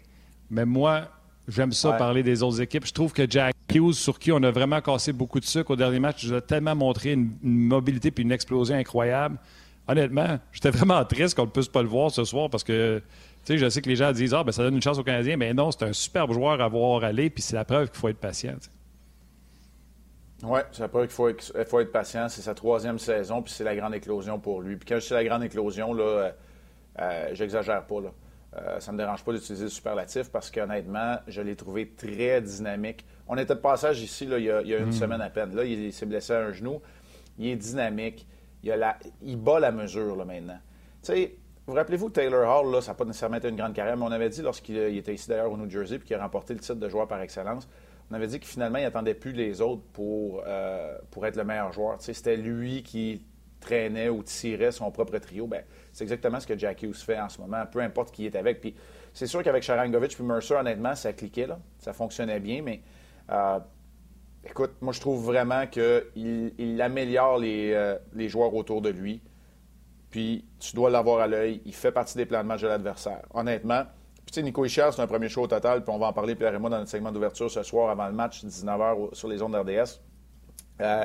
[SPEAKER 2] mais moi, j'aime ça parler des autres équipes. Je trouve que Jack Hughes, sur qui on a vraiment cassé beaucoup de sucre au dernier match, nous a tellement montré une, mobilité puis une explosion incroyable. Honnêtement, j'étais vraiment triste qu'on ne puisse pas le voir ce soir parce que sais, je sais que les gens disent Ah, ben, ça donne une chance aux Canadiens, mais non, c'est un superbe joueur à voir aller, puis c'est la preuve qu'il faut être patient.
[SPEAKER 5] Oui, c'est la preuve qu'il faut, faut, être patient. C'est sa troisième saison, puis c'est la grande éclosion pour lui. Puis quand je dis la grande éclosion, là, euh, euh, j'exagère pas. Là. Euh, ça ne me dérange pas d'utiliser le superlatif parce qu'honnêtement, je l'ai trouvé très dynamique. On était de passage ici là, il, y a, une hmm. semaine à peine. Là, il, s'est blessé à un genou. Il est dynamique. Il, a la, il bat la mesure là, maintenant. Tu sais, vous rappelez-vous, Taylor Hall, là, ça n'a pas nécessairement été une grande carrière, mais on avait dit lorsqu'il était ici d'ailleurs au New Jersey puis qu'il a remporté le titre de joueur par excellence, on avait dit que finalement, il n'attendait plus les autres pour, euh, pour être le meilleur joueur. C'était lui qui traînait ou tirait son propre trio. Ben, c'est exactement ce que Jack Hughes fait en ce moment, peu importe qui est avec. Puis c'est sûr qu'avec Sharangovich puis Mercer, honnêtement, ça cliquait, là. ça fonctionnait bien, mais euh, écoute, moi je trouve vraiment qu'il il améliore les, euh, les joueurs autour de lui puis tu dois l'avoir à l'œil. Il fait partie des plans de match de l'adversaire. Honnêtement, puis tu sais, Nico Ishar, c'est un premier show au total, puis on va en parler, Pierre et moi, dans notre segment d'ouverture ce soir avant le match, 19h sur les ondes RDS. Euh,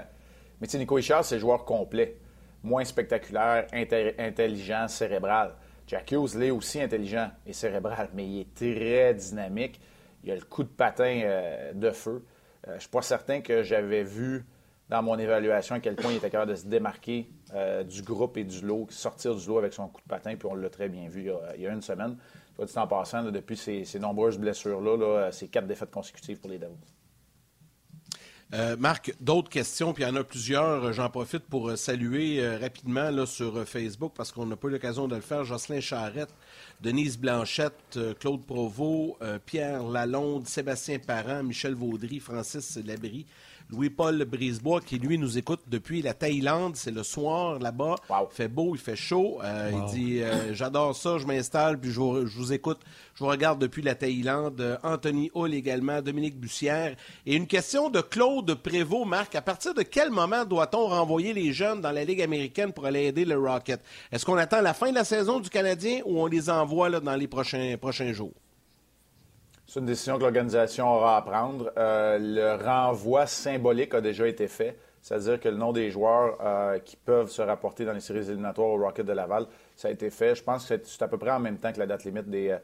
[SPEAKER 5] mais tu sais, Nico Ishar, c'est joueur complet. Moins spectaculaire, intelligent, cérébral. Jack Hughes l'est aussi intelligent et cérébral, mais il est très dynamique. Il a le coup de patin euh, de feu. Euh, je ne suis pas certain que j'avais vu dans mon évaluation à quel point il était capable de se démarquer euh, du groupe et du lot, sortir du lot avec son coup de patin, puis on l'a très bien vu il y a, une semaine. Toi, dit en passant, depuis ces, nombreuses blessures-là, là, c'est quatre défaites consécutives pour les Devils.
[SPEAKER 1] Euh, Marc, d'autres questions, puis il y en a plusieurs. J'en profite pour euh, saluer rapidement sur Facebook parce qu'on n'a pas eu l'occasion de le faire. Jocelyn Charrette, Denise Blanchette, Claude Provost, Pierre Lalonde, Sébastien Parent, Michel Vaudry, Francis Labrie, Louis-Paul Brisebois, qui lui nous écoute depuis la Thaïlande. C'est le soir là-bas. Il fait beau, il fait chaud. Euh, il dit euh, J'adore ça, je m'installe, puis je vous, écoute. Je vous regarde depuis la Thaïlande. Euh, Anthony Hull également, Dominique Bussière. Et une question de Claude Prévost, Marc. À partir de quel moment doit-on renvoyer les jeunes dans la Ligue américaine pour aller aider le Rocket? Est-ce qu'on attend la fin de la saison du Canadien ou on les envoie là, dans les prochains, prochains jours?
[SPEAKER 5] C'est une décision que l'organisation aura à prendre. Euh, le renvoi symbolique a déjà été fait, c'est-à-dire que le nom des joueurs euh, qui peuvent se rapporter dans les séries éliminatoires au Rocket de Laval, ça a été fait. Je pense que c'est à peu près en même temps que la date limite des, euh,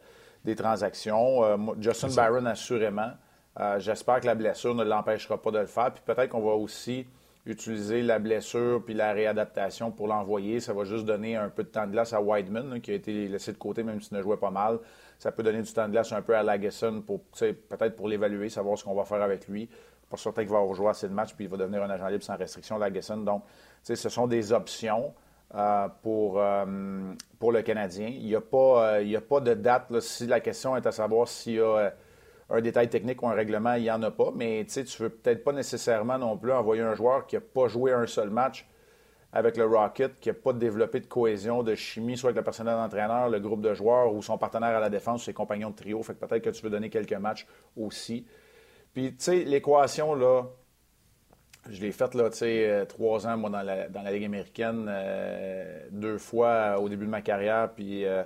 [SPEAKER 5] des transactions. Justin Byron, assurément. J'espère que la blessure ne l'empêchera pas de le faire. Puis peut-être qu'on va aussi utiliser la blessure puis la réadaptation pour l'envoyer. Ça va juste donner un peu de temps de glace à Whiteman, qui a été laissé de côté même s'il ne jouait pas mal ça peut donner du temps de glace un peu à Lagesson pour peut-être pour l'évaluer, savoir ce qu'on va faire avec lui. Pour certain qu'il va rejouer assez de matchs puis il va devenir un agent libre sans restriction, Lagesson. Donc, ce sont des options euh, pour, euh, pour le Canadien. Il n'y a, pas, euh, a pas de date. si la question est à savoir s'il y a un détail technique ou un règlement, il n'y en a pas. Mais tu ne veux peut-être pas nécessairement non plus envoyer un joueur qui n'a pas joué un seul match avec le Rocket, qui n'a pas développé de cohésion, de chimie, soit avec le personnel d'entraîneur, le groupe de joueurs ou son partenaire à la défense, ses compagnons de trio. Fait que peut-être que tu veux donner quelques matchs aussi. Puis, tu sais, l'équation, là, je l'ai faite, là, tu sais, euh, trois ans, moi, dans la, dans la Ligue américaine, euh, deux fois au début de ma carrière, puis euh,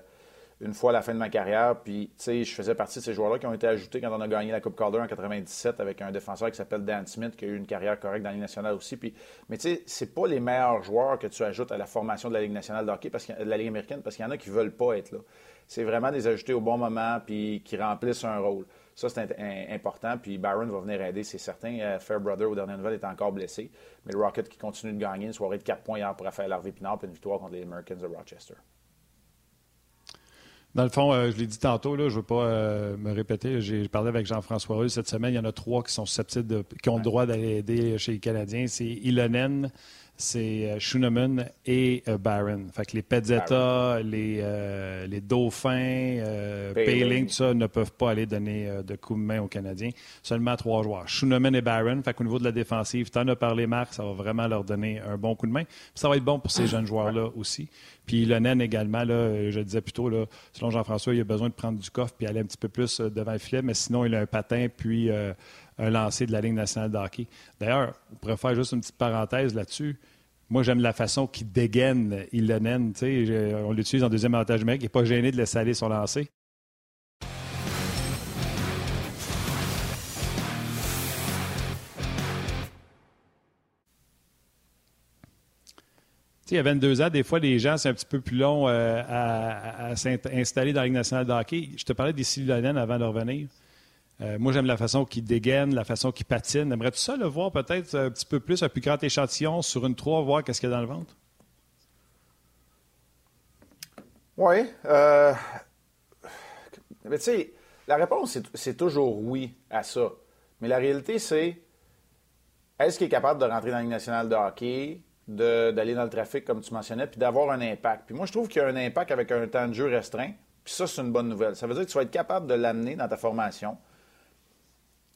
[SPEAKER 5] une fois à la fin de ma carrière. Puis, tu je faisais partie de ces joueurs-là qui ont été ajoutés quand on a gagné la Coupe Calder en 97 avec un défenseur qui s'appelle Dan Smith, qui a eu une carrière correcte dans la Ligue nationale aussi. Mais tu sais, c'est pas les meilleurs joueurs que tu ajoutes à la formation de la Ligue nationale de hockey, de la Ligue américaine, parce qu'il y en a qui veulent pas être là. C'est vraiment des ajoutés au bon moment, puis qui remplissent un rôle. Ça, c'est important. Puis Byron va venir aider, c'est certain. Euh, Fairbrother, aux dernières nouvelles, est encore blessé. Mais le Rocket qui continue de gagner, une soirée de 4 points hier pour Raphaël Harvey-Pinard, puis une victoire contre les Americans de Rochester.
[SPEAKER 2] Dans le fond, euh, je l'ai dit tantôt, là, je ne veux pas euh, me répéter. J'ai parlé avec Jean-François Russe cette semaine. Il y en a trois qui sont susceptibles, qui ont le droit d'aller aider chez les Canadiens. C'est Ilonen, c'est euh, Schooneman et euh, Barron. Fait que les Pezzetta, les, euh, les Dauphins, Payling, tout ça, ne peuvent pas aller donner de coups de main aux Canadiens. Seulement trois joueurs. Schooneman et Barron. Fait qu'au niveau de la défensive, tu en as parlé, Marc, ça va vraiment leur donner un bon coup de main. ça va être bon pour ces jeunes joueurs-là aussi. Puis le Nen également, là, je le disais plus tôt, là, selon Jean-François, il a besoin de prendre du coffre puis aller un petit peu plus devant le filet, mais sinon, il a un patin puis un lancer de la Ligue nationale de hockey. D'ailleurs, on pourrait faire juste une petite parenthèse là-dessus. Moi, j'aime la façon qu'il dégaine Ilonen. On l'utilise en deuxième avantage mec. Il n'est pas gêné de laisser aller son lancer. il y a 22 ans, des fois, les gens, c'est un petit peu plus long euh, à, s'installer dans la Ligue nationale de hockey. Je te parlais des Ilonen avant de revenir. Euh, moi, j'aime la façon qu'il dégaine, la façon qu'il patine. Aimerais-tu ça le voir peut-être un petit peu plus, un plus grand échantillon sur une 3, voir qu'est-ce qu'il y a dans le ventre?
[SPEAKER 5] Oui. Euh... Mais tu sais, la réponse, c'est toujours oui à ça. Mais la réalité, c'est est-ce qu'il est capable de rentrer dans la Ligue nationale de hockey, d'aller dans le trafic, comme tu mentionnais, puis d'avoir un impact? Puis moi, je trouve qu'il y a un impact avec un temps de jeu restreint. Puis ça, c'est une bonne nouvelle. Ça veut dire que tu vas être capable de l'amener dans ta formation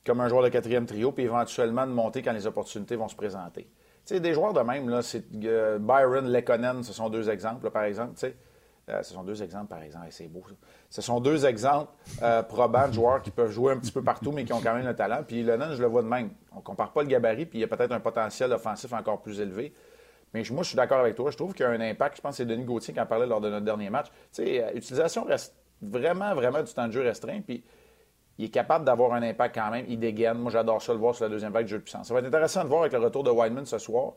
[SPEAKER 5] comme un joueur de quatrième trio, puis éventuellement de monter quand les opportunités vont se présenter. Tu sais, des joueurs de même, là, c'est euh, Byron, Lekonen, ce sont deux exemples, par exemple. Euh, ce sont deux exemples, par exemple, c'est beau ça. Ce sont deux exemples euh, probants de joueurs qui peuvent jouer un petit peu partout, mais qui ont quand même le talent. Puis Lennon, je le vois de même. On ne compare pas le gabarit, puis il y a peut-être un potentiel offensif encore plus élevé. Mais moi, je suis d'accord avec toi. Je trouve qu'il y a un impact. Je pense que c'est Denis Gauthier qui en parlait lors de notre dernier match. Tu sais, l'utilisation reste vraiment, vraiment du temps de jeu restreint. Puis il est capable d'avoir un impact quand même. Il dégaine. Moi, j'adore ça le voir sur la deuxième vague de jeu de puissance. Ça va être intéressant de voir avec le retour de Wideman ce soir.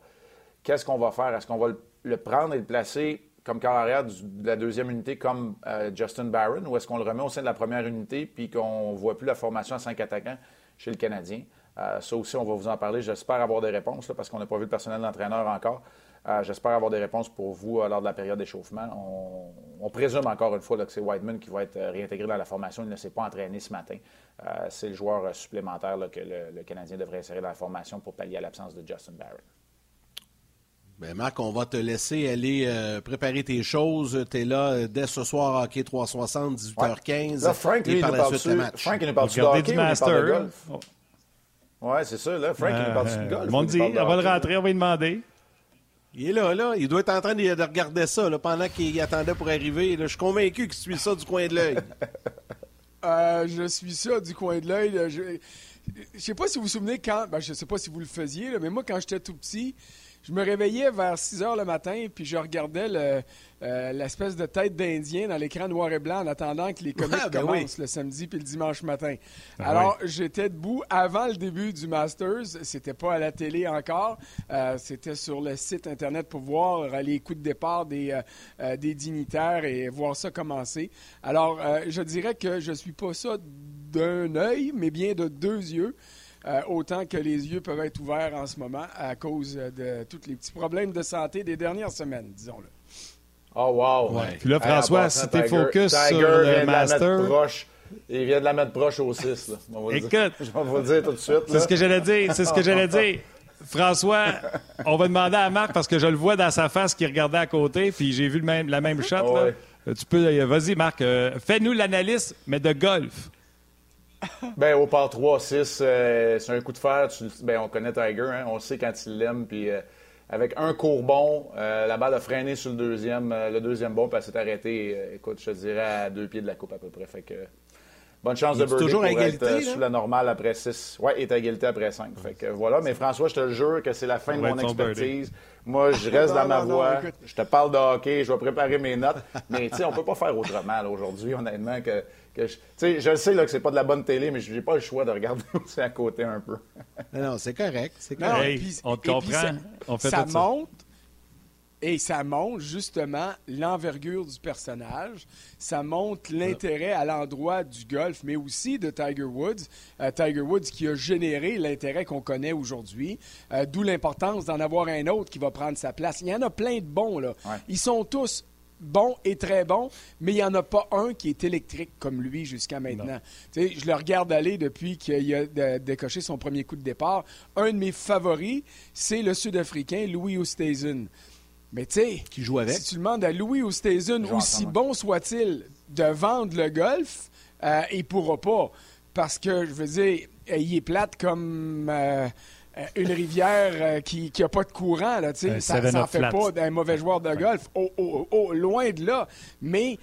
[SPEAKER 5] Qu'est-ce qu'on va faire? Est-ce qu'on va le prendre et le placer comme carrière de la deuxième unité comme euh, Justin Barron ou est-ce qu'on le remet au sein de la première unité puis qu'on ne voit plus la formation à cinq attaquants chez le Canadien? Euh, ça aussi, on va vous en parler. J'espère avoir des réponses parce qu'on n'a pas vu le personnel d'entraîneur encore. Euh, j'espère avoir des réponses pour vous euh, lors de la période d'échauffement. On, présume encore une fois que c'est Whiteman qui va être euh, réintégré dans la formation. Il ne s'est pas entraîné ce matin. c'est le joueur supplémentaire que le, Canadien devrait insérer dans la formation pour pallier à l'absence de Justin Barrett.
[SPEAKER 1] Bien, Marc, on va te laisser aller préparer tes choses. Tu es là dès ce soir, hockey 360, 18h15.
[SPEAKER 5] Là, Frank, lui, il nous parle Frank, il nous parle de hockey, du master. golf? Oui, c'est ça. Là. Frank, il nous parle de golf.
[SPEAKER 2] On dit, on va le rentrer, on va lui demander.
[SPEAKER 1] Il est là, là. Il doit être en train de, regarder ça là, pendant qu'il attendait pour arriver. Je suis convaincu qu'il suit ça du coin de l'œil.
[SPEAKER 6] Euh, je suis ça du coin de l'œil. Je ne sais pas si vous vous souvenez quand. Ben, je sais pas si vous le faisiez, mais moi, quand j'étais tout petit, je me réveillais vers 6 heures le matin, puis je regardais euh, l'espèce de tête d'Indien dans l'écran noir et blanc en attendant que les comics ben commencent le samedi puis le dimanche matin. Ben Alors, j'étais debout avant le début du Masters. C'était pas à la télé encore. Euh, c'était sur le site Internet pour voir les coups de départ des, euh, des dignitaires et voir ça commencer. Alors, je dirais que je suis pas ça d'un œil, mais bien de deux yeux. Euh, autant que les yeux peuvent être ouverts en ce moment à cause de tous les petits problèmes de santé des dernières semaines, disons-le.
[SPEAKER 5] Oh, wow!
[SPEAKER 2] Puis là, François, si t'es focus sur le Master...
[SPEAKER 5] Il vient de la mettre proche au 6.
[SPEAKER 2] Écoute,
[SPEAKER 5] je vais vous le dire tout de suite.
[SPEAKER 2] C'est ce que j'allais dire. C'est ce que j'allais dire. François, on va demander à Marc parce que je le vois dans sa face qui regardait à côté, puis j'ai vu le même, la même shot. Là. Tu peux, vas-y, Marc, euh, fais-nous l'analyse, mais de golf.
[SPEAKER 5] ben, au par 3-6, euh, c'est un coup de fer. ben, on connaît Tiger, hein, on sait quand il l'aime. Puis euh, avec un court bon, euh, la balle a freiné sur le deuxième, le deuxième bon, puis elle s'est arrêtée, écoute, je te dirais, à deux pieds de la coupe à peu près. Fait que, bonne chance de birdie
[SPEAKER 1] toujours
[SPEAKER 5] pour
[SPEAKER 1] égalité,
[SPEAKER 5] être sous la normale après 6. Oui, est à égalité après 5. Fait que voilà. Mais François, je te le jure que c'est la fin de mon expertise. Moi, je reste dans ma voie. Je te parle de hockey, je vais préparer mes notes. Mais tu sais, on peut pas faire autrement aujourd'hui, honnêtement, que je, je sais là, que c'est pas de la bonne télé, mais j'ai pas le choix de regarder aussi à côté un peu.
[SPEAKER 1] non, c'est correct. C'est correct.
[SPEAKER 2] on te comprend. on fait
[SPEAKER 6] ça monte. Et ça montre justement l'envergure du personnage, ça montre l'intérêt à l'endroit du golf, mais aussi de Tiger Woods. Euh, Tiger Woods qui a généré l'intérêt qu'on connaît aujourd'hui, euh, d'où l'importance d'en avoir un autre qui va prendre sa place. Il y en a plein de bons, là. Ils sont tous bon et très bon, mais il n'y en a pas un qui est électrique comme lui jusqu'à maintenant. Je le regarde aller depuis qu'il a décoché son premier coup de départ. Un de mes favoris, c'est le Sud-Africain Louis Oosthuizen. Mais tu sais,
[SPEAKER 1] qui joue avec.
[SPEAKER 6] si tu demandes à Louis Oosthuizen, aussi bon soit-il, de vendre le golf, euh, il ne pourra pas. Parce que, je veux dire, il est plate comme... Euh, euh, une rivière euh, qui n'a pas de courant, là, ça n'en fait pas d'un mauvais joueur de golf. loin de là. Mais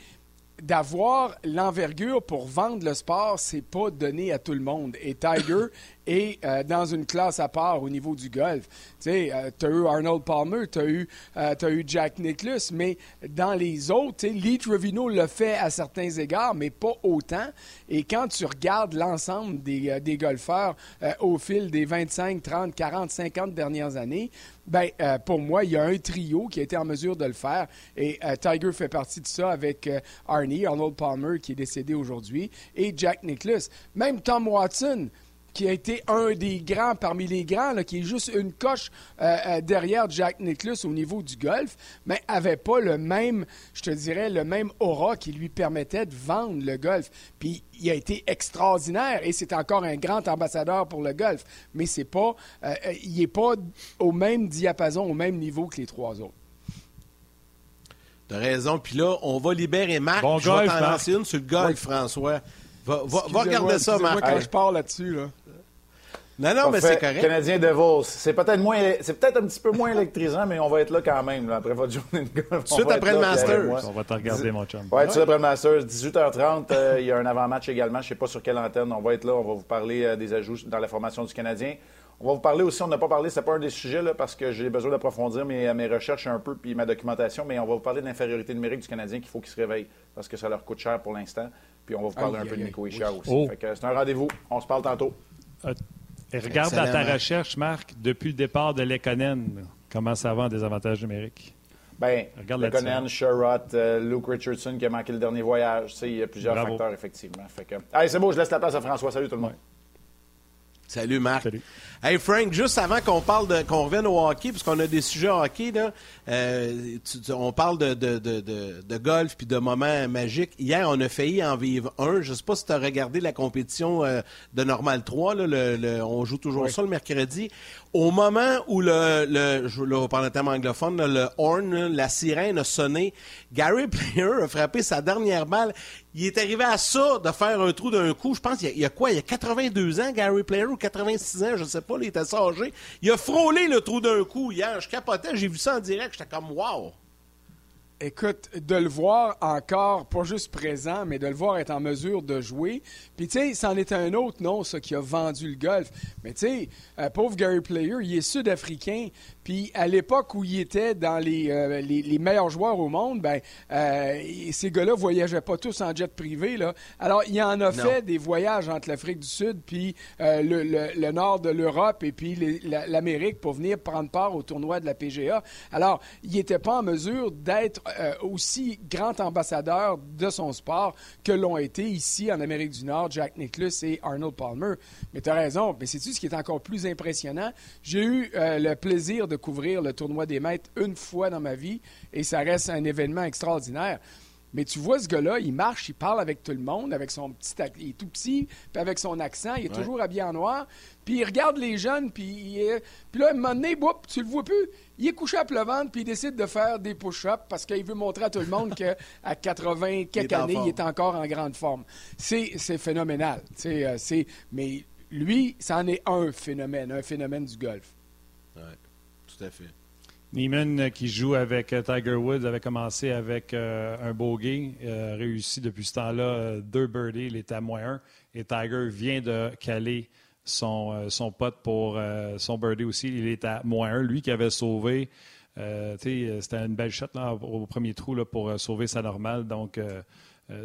[SPEAKER 6] d'avoir l'envergure pour vendre le sport, c'est pas donné à tout le monde. Et Tiger est euh, dans une classe à part au niveau du golf. Tu sais, euh, as eu Arnold Palmer, tu as, eu, euh, eu Jack Nicklaus, mais dans les autres, Lee Trevino le fait à certains égards, mais pas autant. Et quand tu regardes l'ensemble des, des golfeurs au fil des 25, 30, 40, 50 dernières années, ben, euh, pour moi, il y a un trio qui a été en mesure de le faire. Et euh, Tiger fait partie de ça avec euh, Arnie, Arnold Palmer, qui est décédé aujourd'hui, et Jack Nicklaus. Même Tom Watson, qui a été un des grands parmi les grands, qui est juste une coche euh, euh, derrière Jack Nicklaus au niveau du golf, mais avait pas le même, je te dirais, le même aura qui lui permettait de vendre le golf. Puis il a été extraordinaire et c'est encore un grand ambassadeur pour le golf, mais c'est pas, euh, il n'est pas au même diapason, au même niveau que les trois autres.
[SPEAKER 1] T'as raison. Puis là, on va libérer Marc.
[SPEAKER 2] Bon
[SPEAKER 1] je
[SPEAKER 2] golf,
[SPEAKER 1] vais t'en lancer une sur le golf, François. Va, va, regarder ça, Marc.
[SPEAKER 6] quand je parle là-dessus, là.
[SPEAKER 1] Non, non, mais c'est correct.
[SPEAKER 5] Canadien Devils. C'est peut-être moins, c'est peut-être un petit peu moins électrisant, mais on va être là quand même, après votre journée de golf.
[SPEAKER 1] Tout de suite après le Masters.
[SPEAKER 2] On va te regarder, mon chum.
[SPEAKER 5] Oui, tout de suite après le Masters. 18h30, euh, il y a un avant-match également. Je ne sais pas sur quelle antenne. On va être là. On va vous parler euh, des ajouts dans la formation du Canadien. On va vous parler aussi, on n'a pas parlé, c'est pas un des sujets, là, parce que j'ai besoin d'approfondir mes, mes recherches un peu puis ma documentation, mais on va vous parler de l'infériorité numérique du Canadien qu'il faut qu'il se réveille, parce que ça leur coûte cher pour l'instant. Puis on va vous parler un peu de Nico Isha aussi. Oh. c'est un rendez-vous. On se parle tantôt.
[SPEAKER 2] Euh, regarde dans ta recherche, Marc, depuis le départ de Lekonen, comment ça va en désavantage numérique?
[SPEAKER 5] Bien, Lekonen, Sherrod, euh, Luke Richardson qui a manqué le dernier voyage. Il y a plusieurs facteurs, effectivement. Allez, c'est beau, je laisse la place à François. Salut tout le monde.
[SPEAKER 1] Salut Marc. Hey Frank, juste avant qu'on parle de qu'on revienne au hockey, puisqu'on a des sujets hockey, là, euh, on parle de, de, de, de golf puis de moments magiques. Hier, on a failli en vivre un. Je sais pas si tu as regardé la compétition euh, de Normal 3. Là, le, on joue toujours ça le mercredi. Au moment où le, le je le parle en termes anglophone, le horn, la sirène a sonné, Gary Player a frappé sa dernière balle. Il est arrivé à ça de faire un trou d'un coup. Je pense qu'il y, a quoi? Il y a 82 ans, Gary Player, ou 86 ans, je sais pas, il était. Il a frôlé le trou d'un coup hier. Je capotais, j'ai vu ça en direct, j'étais comme wow!
[SPEAKER 6] Écoute, de le voir encore, pas juste présent, mais de le voir être en mesure de jouer. Puis, tu sais, c'en est un autre, non, ça, qui a vendu le golf. Mais, tu sais, euh, pauvre Gary Player, il est sud-africain. Puis, à l'époque où il était dans les, euh, les, meilleurs joueurs au monde, ben, euh, ces gars-là voyageaient pas tous en jet privé, là. Alors, il en a fait des voyages entre l'Afrique du Sud, puis le, le, nord de l'Europe, et puis l'Amérique pour venir prendre part au tournoi de la PGA. Alors, il n'était pas en mesure d'être euh, aussi grand ambassadeur de son sport que l'ont été ici en Amérique du Nord Jack Nicklaus et Arnold Palmer. Mais tu as raison, mais c'est-tu ce qui est encore plus impressionnant? J'ai eu euh, le plaisir de couvrir le tournoi des maîtres une fois dans ma vie et ça reste un événement extraordinaire. Mais tu vois, ce gars-là, il marche, il parle avec tout le monde, avec son petit... Il est tout petit, puis avec son accent, il est toujours habillé en noir. Puis il regarde les jeunes, puis, puis là, à un moment donné, tu le vois plus. Il est couché à pleuvante, puis il décide de faire des push-ups parce qu'il veut montrer à tout le monde qu'à 80 quelques années, il est encore en grande forme. C'est phénoménal. Euh, mais lui, c'en est un phénomène, un phénomène du golf.
[SPEAKER 1] Oui, tout à fait.
[SPEAKER 2] Neiman, euh, qui joue avec euh, Tiger Woods, avait commencé avec un bogey, réussi depuis ce temps-là deux birdies, il était à moins un. Et Tiger vient de caler son, euh, son pote pour euh, son birdie aussi. Il est à moins 1. Lui qui avait sauvé, euh, c'était une belle shot là, au premier trou là, pour sauver sa normale. Donc,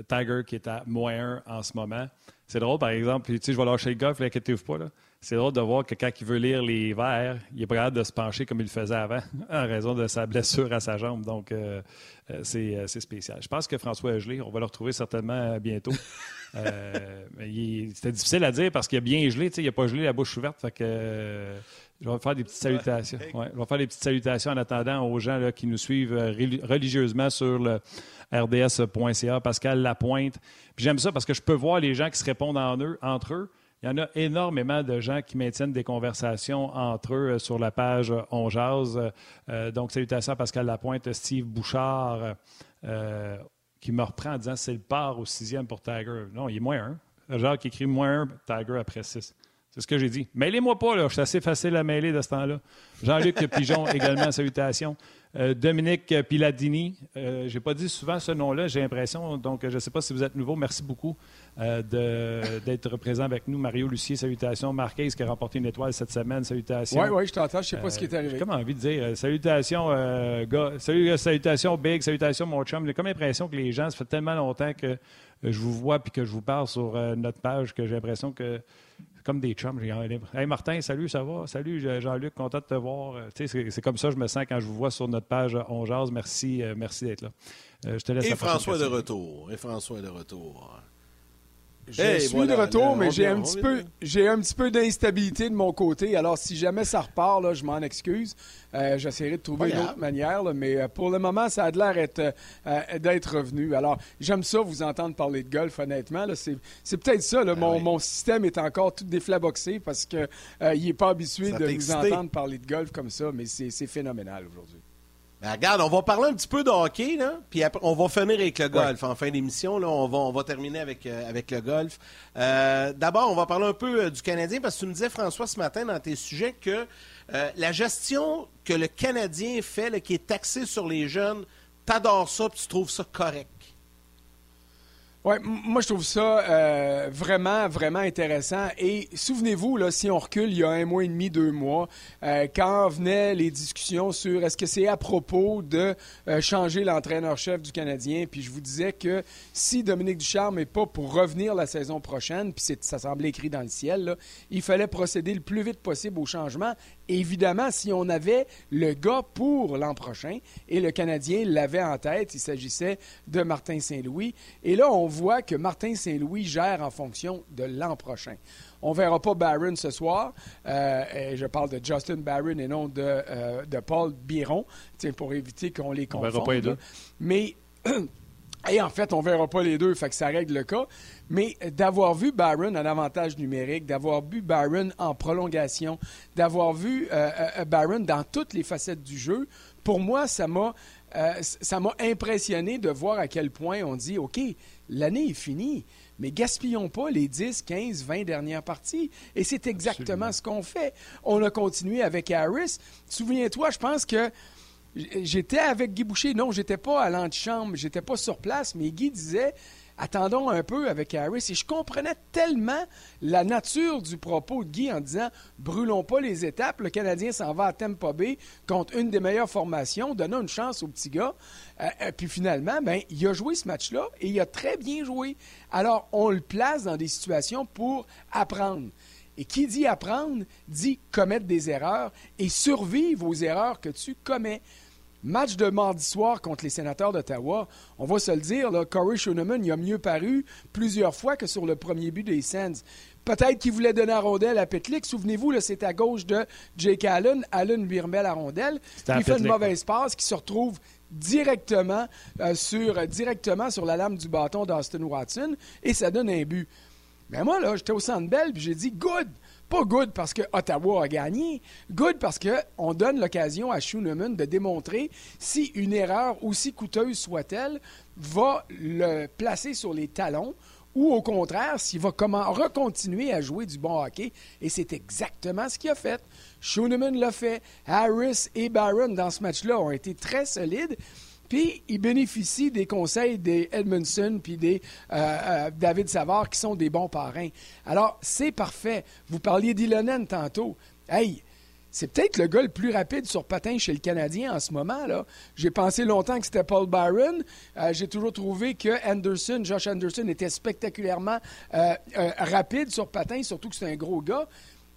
[SPEAKER 2] Tiger qui est à moins 1 en ce moment. C'est drôle, par exemple, je vais lâcher le golf, l'inquiétez-vous pas. C'est drôle de voir que quand il veut lire les verres, il est prêt de se pencher comme il le faisait avant, en raison de sa blessure à sa jambe. Donc, c'est spécial. Je pense que François gelé. on va le retrouver certainement bientôt. C'était difficile à dire parce qu'il a bien gelé. Il n'a pas gelé la bouche ouverte. Fait que, je vais faire des petites salutations. Ouais, je vais faire des petites salutations en attendant aux gens là, qui nous suivent religieusement sur le rds.ca, Pascal Lapointe. J'aime ça parce que je peux voir les gens qui se répondent en eux, entre eux. Il y en a énormément de gens qui maintiennent des conversations entre eux euh, sur la page On Jazz. Euh, donc, salutations à Pascal Lapointe, Steve Bouchard, euh, qui me reprend en disant c'est le part au sixième pour Tiger. Non, il est moins un. Jacques qui écrit moins un, Tiger après six. C'est ce que j'ai dit. Mêlez-moi pas, là. Je suis assez facile à mêler de ce temps-là. Jean-Luc Pigeon, également, salutations. Euh, Dominique Piladini, euh, je n'ai pas dit souvent ce nom-là, j'ai l'impression, donc je ne sais pas si vous êtes nouveau. Merci beaucoup euh, d'être présent avec nous. Mario Lucier, salutations. Marquez qui a remporté une étoile cette semaine, salutations.
[SPEAKER 6] Oui, oui, je t'entends, je ne sais pas ce qui est arrivé.
[SPEAKER 2] J'ai comme envie de dire salutations, gars. Salut, salutations, Big, salutations, mon chum. J'ai comme l'impression que les gens, ça fait tellement longtemps que je vous vois et que je vous parle sur notre page que j'ai l'impression que comme des chums. Hey Martin, salut, ça va? Salut Jean-Luc, content de te voir. Euh, c'est comme ça que je me sens quand je vous vois sur notre page On Jazz. Merci, euh, merci d'être là.
[SPEAKER 1] Euh, je te laisse Et François de retour. Et François de retour.
[SPEAKER 6] Je suis de retour, mais j'ai un, petit peu, j'ai un petit peu d'instabilité de mon côté. Alors, si jamais ça repart, là, je m'en excuse. Euh, j'essaierai de trouver une autre manière, mais euh, pour le moment, ça a l'air euh, d'être revenu. Alors, j'aime ça, vous entendre parler de golf, honnêtement. C'est peut-être ça. Là, ben mon, système est encore tout déflaboxé parce qu'il n'est pas habitué de nous entendre parler de golf comme ça, mais c'est phénoménal aujourd'hui.
[SPEAKER 1] Ben, regarde, on va parler un petit peu de hockey, là, puis après, on va finir avec le golf. En fin d'émission, là, on va, on va terminer avec, euh, avec le golf. Euh, d'abord, on va parler un peu euh, du Canadien, parce que tu nous disais, François, ce matin, dans tes sujets, que la gestion que le Canadien fait, qui est taxée sur les jeunes, t'adores ça, puis tu trouves ça correct.
[SPEAKER 6] Oui, moi je trouve ça euh, vraiment, vraiment intéressant. Et souvenez-vous, là, si on recule il y a un mois et demi, deux mois, euh, quand venaient les discussions sur est-ce que c'est à propos de euh, changer l'entraîneur-chef du Canadien, puis je vous disais que si Dominique Ducharme n'est pas pour revenir la saison prochaine, puis ça semblait écrit dans le ciel, il fallait procéder le plus vite possible au changement. évidemment, si on avait le gars pour l'an prochain, et le Canadien l'avait en tête, il s'agissait de Martin Saint-Louis. Et là, on voit que Martin Saint-Louis gère en fonction de l'an prochain. On ne verra pas Barron ce soir. Euh, et je parle de Justin Barron et non de, euh, de Paul Biron, pour éviter qu'on les confonde. On verra pas les deux. Mais, et en fait, on ne verra pas les deux, fait que ça règle le cas. Mais d'avoir vu Barron en avantage numérique, d'avoir vu Barron en prolongation, d'avoir vu euh, Barron dans toutes les facettes du jeu, pour moi, ça m'a ça m'a impressionné de voir à quel point on dit, OK, l'année est finie. Mais gaspillons pas les 10, 15, 20 dernières parties. Et c'est exactement ce qu'on fait. On a continué avec Harris. Souviens-toi, je pense que j'étais avec Guy Boucher. Non, j'étais pas à l'antichambre, j'étais pas sur place, mais Guy disait attendons un peu avec Harris. Et je comprenais tellement la nature du propos de Guy en disant brûlons pas les étapes. Le Canadien s'en va à Tampa Bay contre une des meilleures formations. Donnons une chance au petit gars. Euh, euh, puis finalement, ben, il a joué ce match-là et il a très bien joué. Alors, on le place dans des situations pour apprendre. Et qui dit apprendre dit commettre des erreurs et survivre aux erreurs que tu commets. Match de mardi soir contre les sénateurs d'Ottawa. On va se le dire, là, Corey Schoenemann il a mieux paru plusieurs fois que sur le premier but des Sens. Peut-être qu'il voulait donner la rondelle à Petlik. Souvenez-vous, c'est à gauche de Jake Allen. Allen lui remet la rondelle. Il fait une mauvaise passe qui se retrouve directement, euh, sur, directement sur la lame du bâton d'Austin Watson et ça donne un but. Mais moi, là, j'étais au centre belle puis j'ai dit good. Pas good parce que Ottawa a gagné, good parce qu'on donne l'occasion à Schooneman de démontrer si une erreur, aussi coûteuse soit-elle, va le placer sur les talons ou au contraire, s'il va comment recontinuer à jouer du bon hockey. Et c'est exactement ce qu'il a fait. Schooneman l'a fait. Harris et Barron, dans ce match-là, ont été très solides. Puis, il bénéficie des conseils des Edmondson puis des euh, euh, David Savard, qui sont des bons parrains. Alors, c'est parfait. Vous parliez d'Ilonen tantôt. Hey, c'est peut-être le gars le plus rapide sur patin chez le Canadien en ce moment. là. J'ai pensé longtemps que c'était Paul Byron. Euh, j'ai toujours trouvé que Anderson, Josh Anderson, était spectaculairement rapide sur patin, surtout que c'est un gros gars.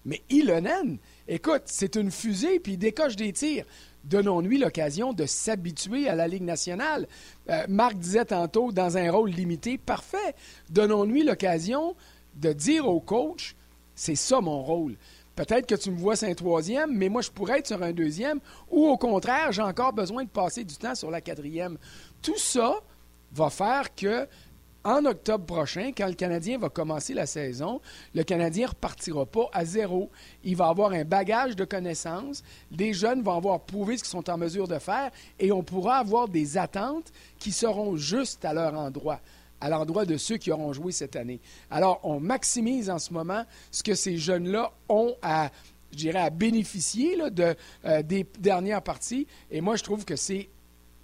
[SPEAKER 6] Mais Ilonen, écoute, c'est une fusée, puis il décoche des tirs. Donnons-lui l'occasion de s'habituer à la Ligue nationale. Euh, Marc disait tantôt, dans un rôle limité, parfait. Donnons-lui l'occasion de dire au coach, c'est ça mon rôle. Peut-être que tu me vois sur un troisième, mais moi, je pourrais être sur un deuxième, ou au contraire, j'ai encore besoin de passer du temps sur la quatrième. Tout ça va faire que en octobre prochain, quand le Canadien va commencer la saison, le Canadien repartira pas à zéro. Il va avoir un bagage de connaissances. Les jeunes vont avoir prouvé ce qu'ils sont en mesure de faire et on pourra avoir des attentes qui seront justes à leur endroit à l'endroit de ceux qui auront joué cette année. Alors, on maximise en ce moment ce que ces jeunes-là ont à, à bénéficier de, euh, des dernières parties. Et moi, je trouve que c'est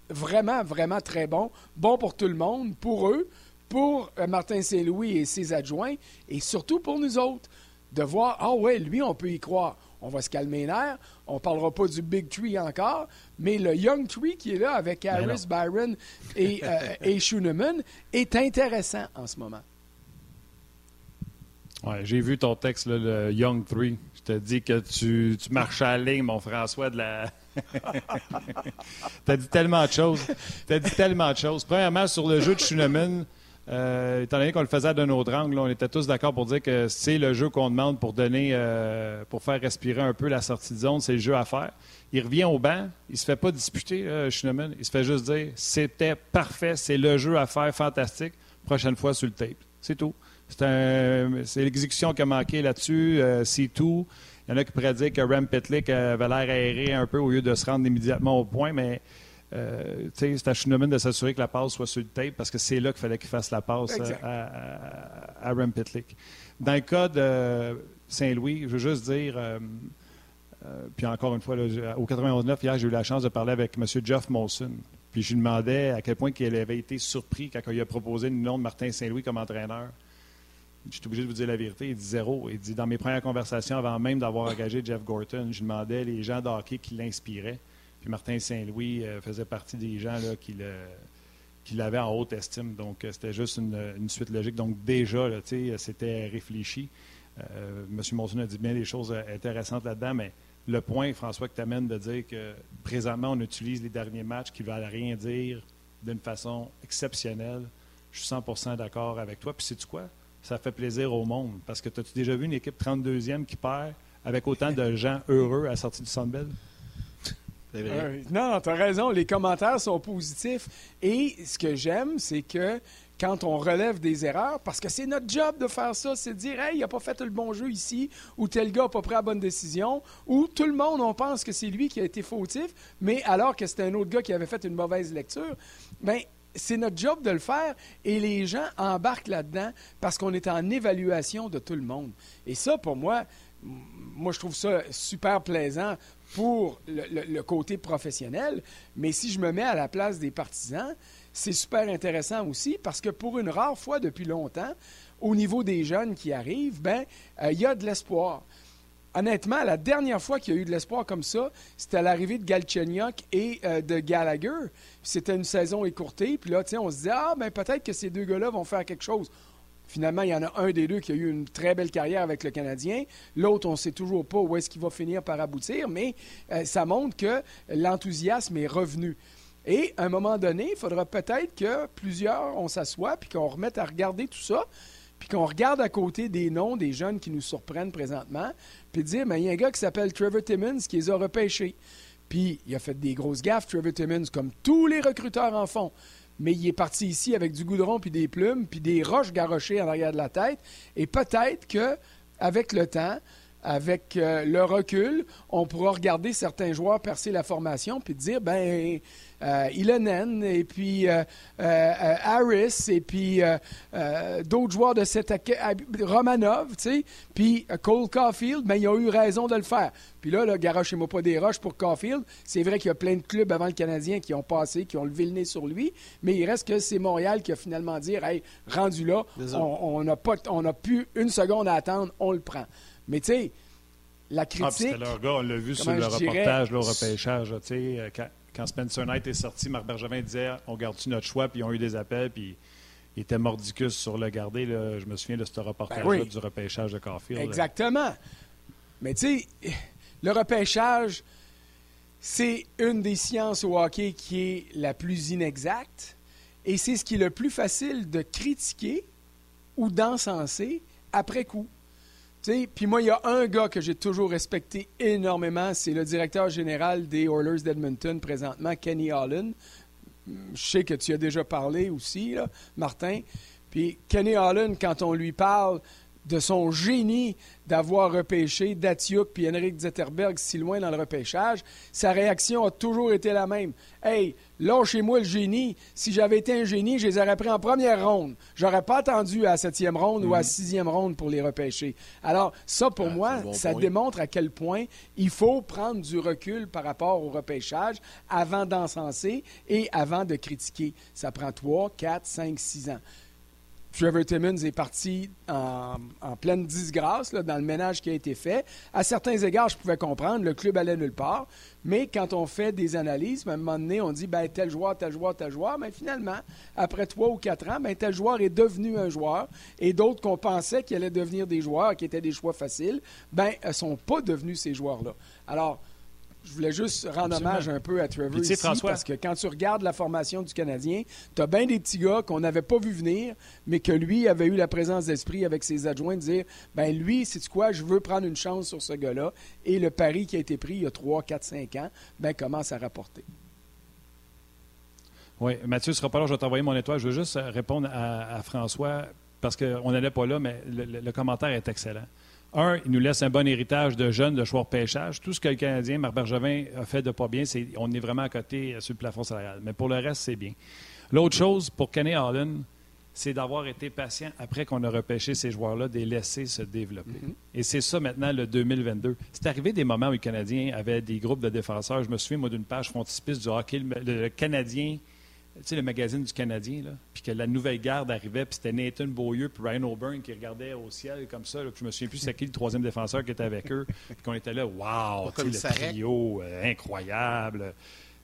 [SPEAKER 6] vraiment, vraiment très bon. Bon pour tout le monde, pour eux, pour euh, Martin Saint-Louis et ses adjoints, et surtout pour nous autres, de voir, ah ouais, lui, on peut y croire. On va se calmer les nerfs. On ne parlera pas du Big Tree encore, mais le Young Tree qui est là avec Harris, Byron et, euh, et Schooneman est intéressant en ce moment.
[SPEAKER 2] Ouais, j'ai vu ton texte, là, le Young Three. Je te dis que tu, tu marches à la ligne, mon François, de la. T'as dit tellement de choses. T'as dit tellement de choses. Premièrement, sur le jeu de Schooneman, euh, étant donné qu'on le faisait d'un autre angle, on était tous d'accord pour dire que c'est le jeu qu'on demande pour donner, euh, pour faire respirer un peu la sortie de zone, c'est le jeu à faire. Il revient au banc, il se fait pas disputer, euh. Il se fait juste dire c'était parfait, c'est le jeu à faire, fantastique. Prochaine fois sur le tape. C'est tout. C'est l'exécution qui a manqué là-dessus, euh, c'est tout. Il y en a qui pourraient dire que Ram Petlick avait l'air aéré un peu au lieu de se rendre immédiatement au point, mais euh, c'est à Schooneman de s'assurer que la passe soit sur le tape parce que c'est là qu'il fallait qu'il fasse la passe euh, à, à, à Rem Pitlick. Dans le cas de Saint-Louis, je veux juste dire, euh, puis encore une fois, là, au 99, hier, j'ai eu la chance de parler avec M. Jeff Molson. Puis je lui demandais à quel point il avait été surpris quand il a proposé le nom de Martin Saint-Louis comme entraîneur. Je suis obligé de vous dire la vérité. Il dit zéro. Il dit dans mes premières conversations, avant même d'avoir engagé Jeff Gorton, je demandais les gens de hockey qui l'inspiraient. Puis Martin Saint-Louis euh, faisait partie des gens là, qui le en haute estime. Donc, euh, c'était juste une, suite logique. Donc, déjà, c'était réfléchi. Euh, M. Monson a dit bien des choses euh, intéressantes là-dedans, mais le point, François, que tu amènes de dire que présentement, on utilise les derniers matchs qui ne veulent rien dire d'une façon exceptionnelle, je suis 100% d'accord avec toi. Puis, sais-tu quoi? Ça fait plaisir au monde. Parce que as-tu déjà vu une équipe 32e qui perd avec autant de gens heureux à la sortie du Sandbell?
[SPEAKER 6] Euh, non, non, tu as raison. Les commentaires sont positifs. Et ce que j'aime, c'est que quand on relève des erreurs, parce que c'est notre job de faire ça, c'est de dire, hey, il n'a pas fait le bon jeu ici, ou tel gars n'a pas pris la bonne décision, ou tout le monde, on pense que c'est lui qui a été fautif, mais alors que c'était un autre gars qui avait fait une mauvaise lecture. Bien, c'est notre job de le faire et les gens embarquent là-dedans parce qu'on est en évaluation de tout le monde. Et ça, pour moi, moi, je trouve ça super plaisant pour le, côté professionnel, mais si je me mets à la place des partisans, c'est super intéressant aussi parce que pour une rare fois depuis longtemps, au niveau des jeunes qui arrivent, ben, euh, il y a de l'espoir. Honnêtement, la dernière fois qu'il y a eu de l'espoir comme ça, c'était à l'arrivée de Galchenyuk et euh, de Gallagher. C'était une saison écourtée. Puis là, on se disait, ah, ben peut-être que ces deux gars-là vont faire quelque chose. Finalement, il y en a un des deux qui a eu une très belle carrière avec le Canadien. L'autre, on ne sait toujours pas où est-ce qu'il va finir par aboutir, mais euh, ça montre que l'enthousiasme est revenu. Et à un moment donné, il faudra peut-être que plusieurs, on s'assoit puis qu'on remette à regarder tout ça, puis qu'on regarde à côté des noms des jeunes qui nous surprennent présentement, puis dire, ben, il y a un gars qui s'appelle Trevor Timmons qui les a repêchés. Puis il a fait des grosses gaffes, Trevor Timmons, comme tous les recruteurs en font. Mais il est parti ici avec du goudron, puis des plumes, puis des roches garochées en arrière de la tête. Et peut-être que avec le temps, avec euh, le recul, on pourra regarder certains joueurs percer la formation puis dire ben euh, Ilonen et puis euh, euh, Harris et puis d'autres joueurs de cette Romanov, tu sais, puis Cole Caulfield, ben ils ont eu raison de le faire. Puis là, là garochez-moi pas des roches pour Caulfield. C'est vrai qu'il y a plein de clubs avant le Canadien qui ont passé, qui ont levé le nez sur lui, mais il reste que c'est Montréal qui a finalement dit hey, rendu là,
[SPEAKER 1] Désolé.
[SPEAKER 6] on on n'a pas on n'a plus une seconde à attendre, on le prend. Mais tu sais, la
[SPEAKER 2] Ah,
[SPEAKER 6] critique.
[SPEAKER 2] c'était leur gars, on l'a vu sur le reportage, là, au repêchage. là, tu sais, euh, quand, quand Spencer Knight est sorti, Marc Bergevin disait on garde-tu notre choix, puis ils ont eu des appels, puis il était mordicus sur le garder. là. Je me souviens de ce reportage-là
[SPEAKER 6] Ben oui.
[SPEAKER 2] du repêchage de Caulfield.
[SPEAKER 6] Exactement. Mais tu sais, le repêchage, c'est une des sciences au hockey qui est la plus inexacte et c'est ce qui est le plus facile de critiquer ou d'encenser après coup. Puis moi, il y a un gars que j'ai toujours respecté énormément, c'est le directeur général des Oilers d'Edmonton présentement, Kenny Holland. Je sais que tu as déjà parlé aussi, Martin. Puis Kenny Holland, quand on lui parle de son génie d'avoir repêché Datiuk puis Henrik Zetterberg si loin dans le repêchage, sa réaction a toujours été la même. Hey, lâchez-moi le génie. Si j'avais été un génie, je les aurais pris en première ronde. J'aurais pas attendu à la septième ronde ou à la mhm. sixième ronde pour les repêcher. Alors, ça, pour ah, moi, ça démontre à quel point il faut prendre du recul par rapport au repêchage avant d'encenser et avant de critiquer. Ça prend trois, quatre, cinq, six ans. Trevor Timmons est parti en, pleine disgrâce dans le ménage qui a été fait. À certains égards, je pouvais comprendre, le club allait nulle part. Mais quand on fait des analyses, à un moment donné, on dit ben, tel joueur, tel joueur, tel joueur. Mais finalement, après trois ou quatre ans, ben, tel joueur est devenu un joueur. Et d'autres qu'on pensait qu'ils allaient devenir des joueurs, qui étaient des choix faciles, ben, ne sont pas devenus ces joueurs-là. Alors, je voulais juste rendre hommage un peu à Trevor ici, parce que quand tu regardes la formation du Canadien, tu as bien des petits gars qu'on n'avait pas vu venir, mais que lui avait eu la présence d'esprit avec ses adjoints de dire ben lui, c'est quoi, je veux prendre une chance sur ce gars-là. Et le pari qui a été pris il y a 3, 4, 5 ans, ben commence à rapporter.
[SPEAKER 2] Oui, Mathieu ne sera pas là, je vais t'envoyer mon étoile. Je veux juste répondre à, François, parce qu'on n'allait pas là, mais le commentaire est excellent. Un, il nous laisse un bon héritage de jeunes de choix pêchage. Tout ce que le Canadien, Marc Bergevin, a fait de pas bien, c'est on est vraiment à côté euh, sur le plafond salarial. Mais pour le reste, c'est bien. L'autre chose pour Kenny Allen, c'est d'avoir été patient après qu'on a repêché ces joueurs-là, de les laisser se développer. Mm-hmm. Et c'est ça maintenant le 2022. C'est arrivé des moments où les Canadiens avaient des groupes de défenseurs. Je me souviens, moi, d'une page frontispice du hockey, le Canadien tu sais, le magazine du Canadien, là, puis que la nouvelle garde arrivait, puis c'était Nathan Beaulieu puis Ryan O'Byrne qui regardait au ciel comme ça. Là, puis je me souviens plus c'est qui le troisième défenseur qui était avec eux. Puis qu'on était là, waouh, le trio, euh, incroyable.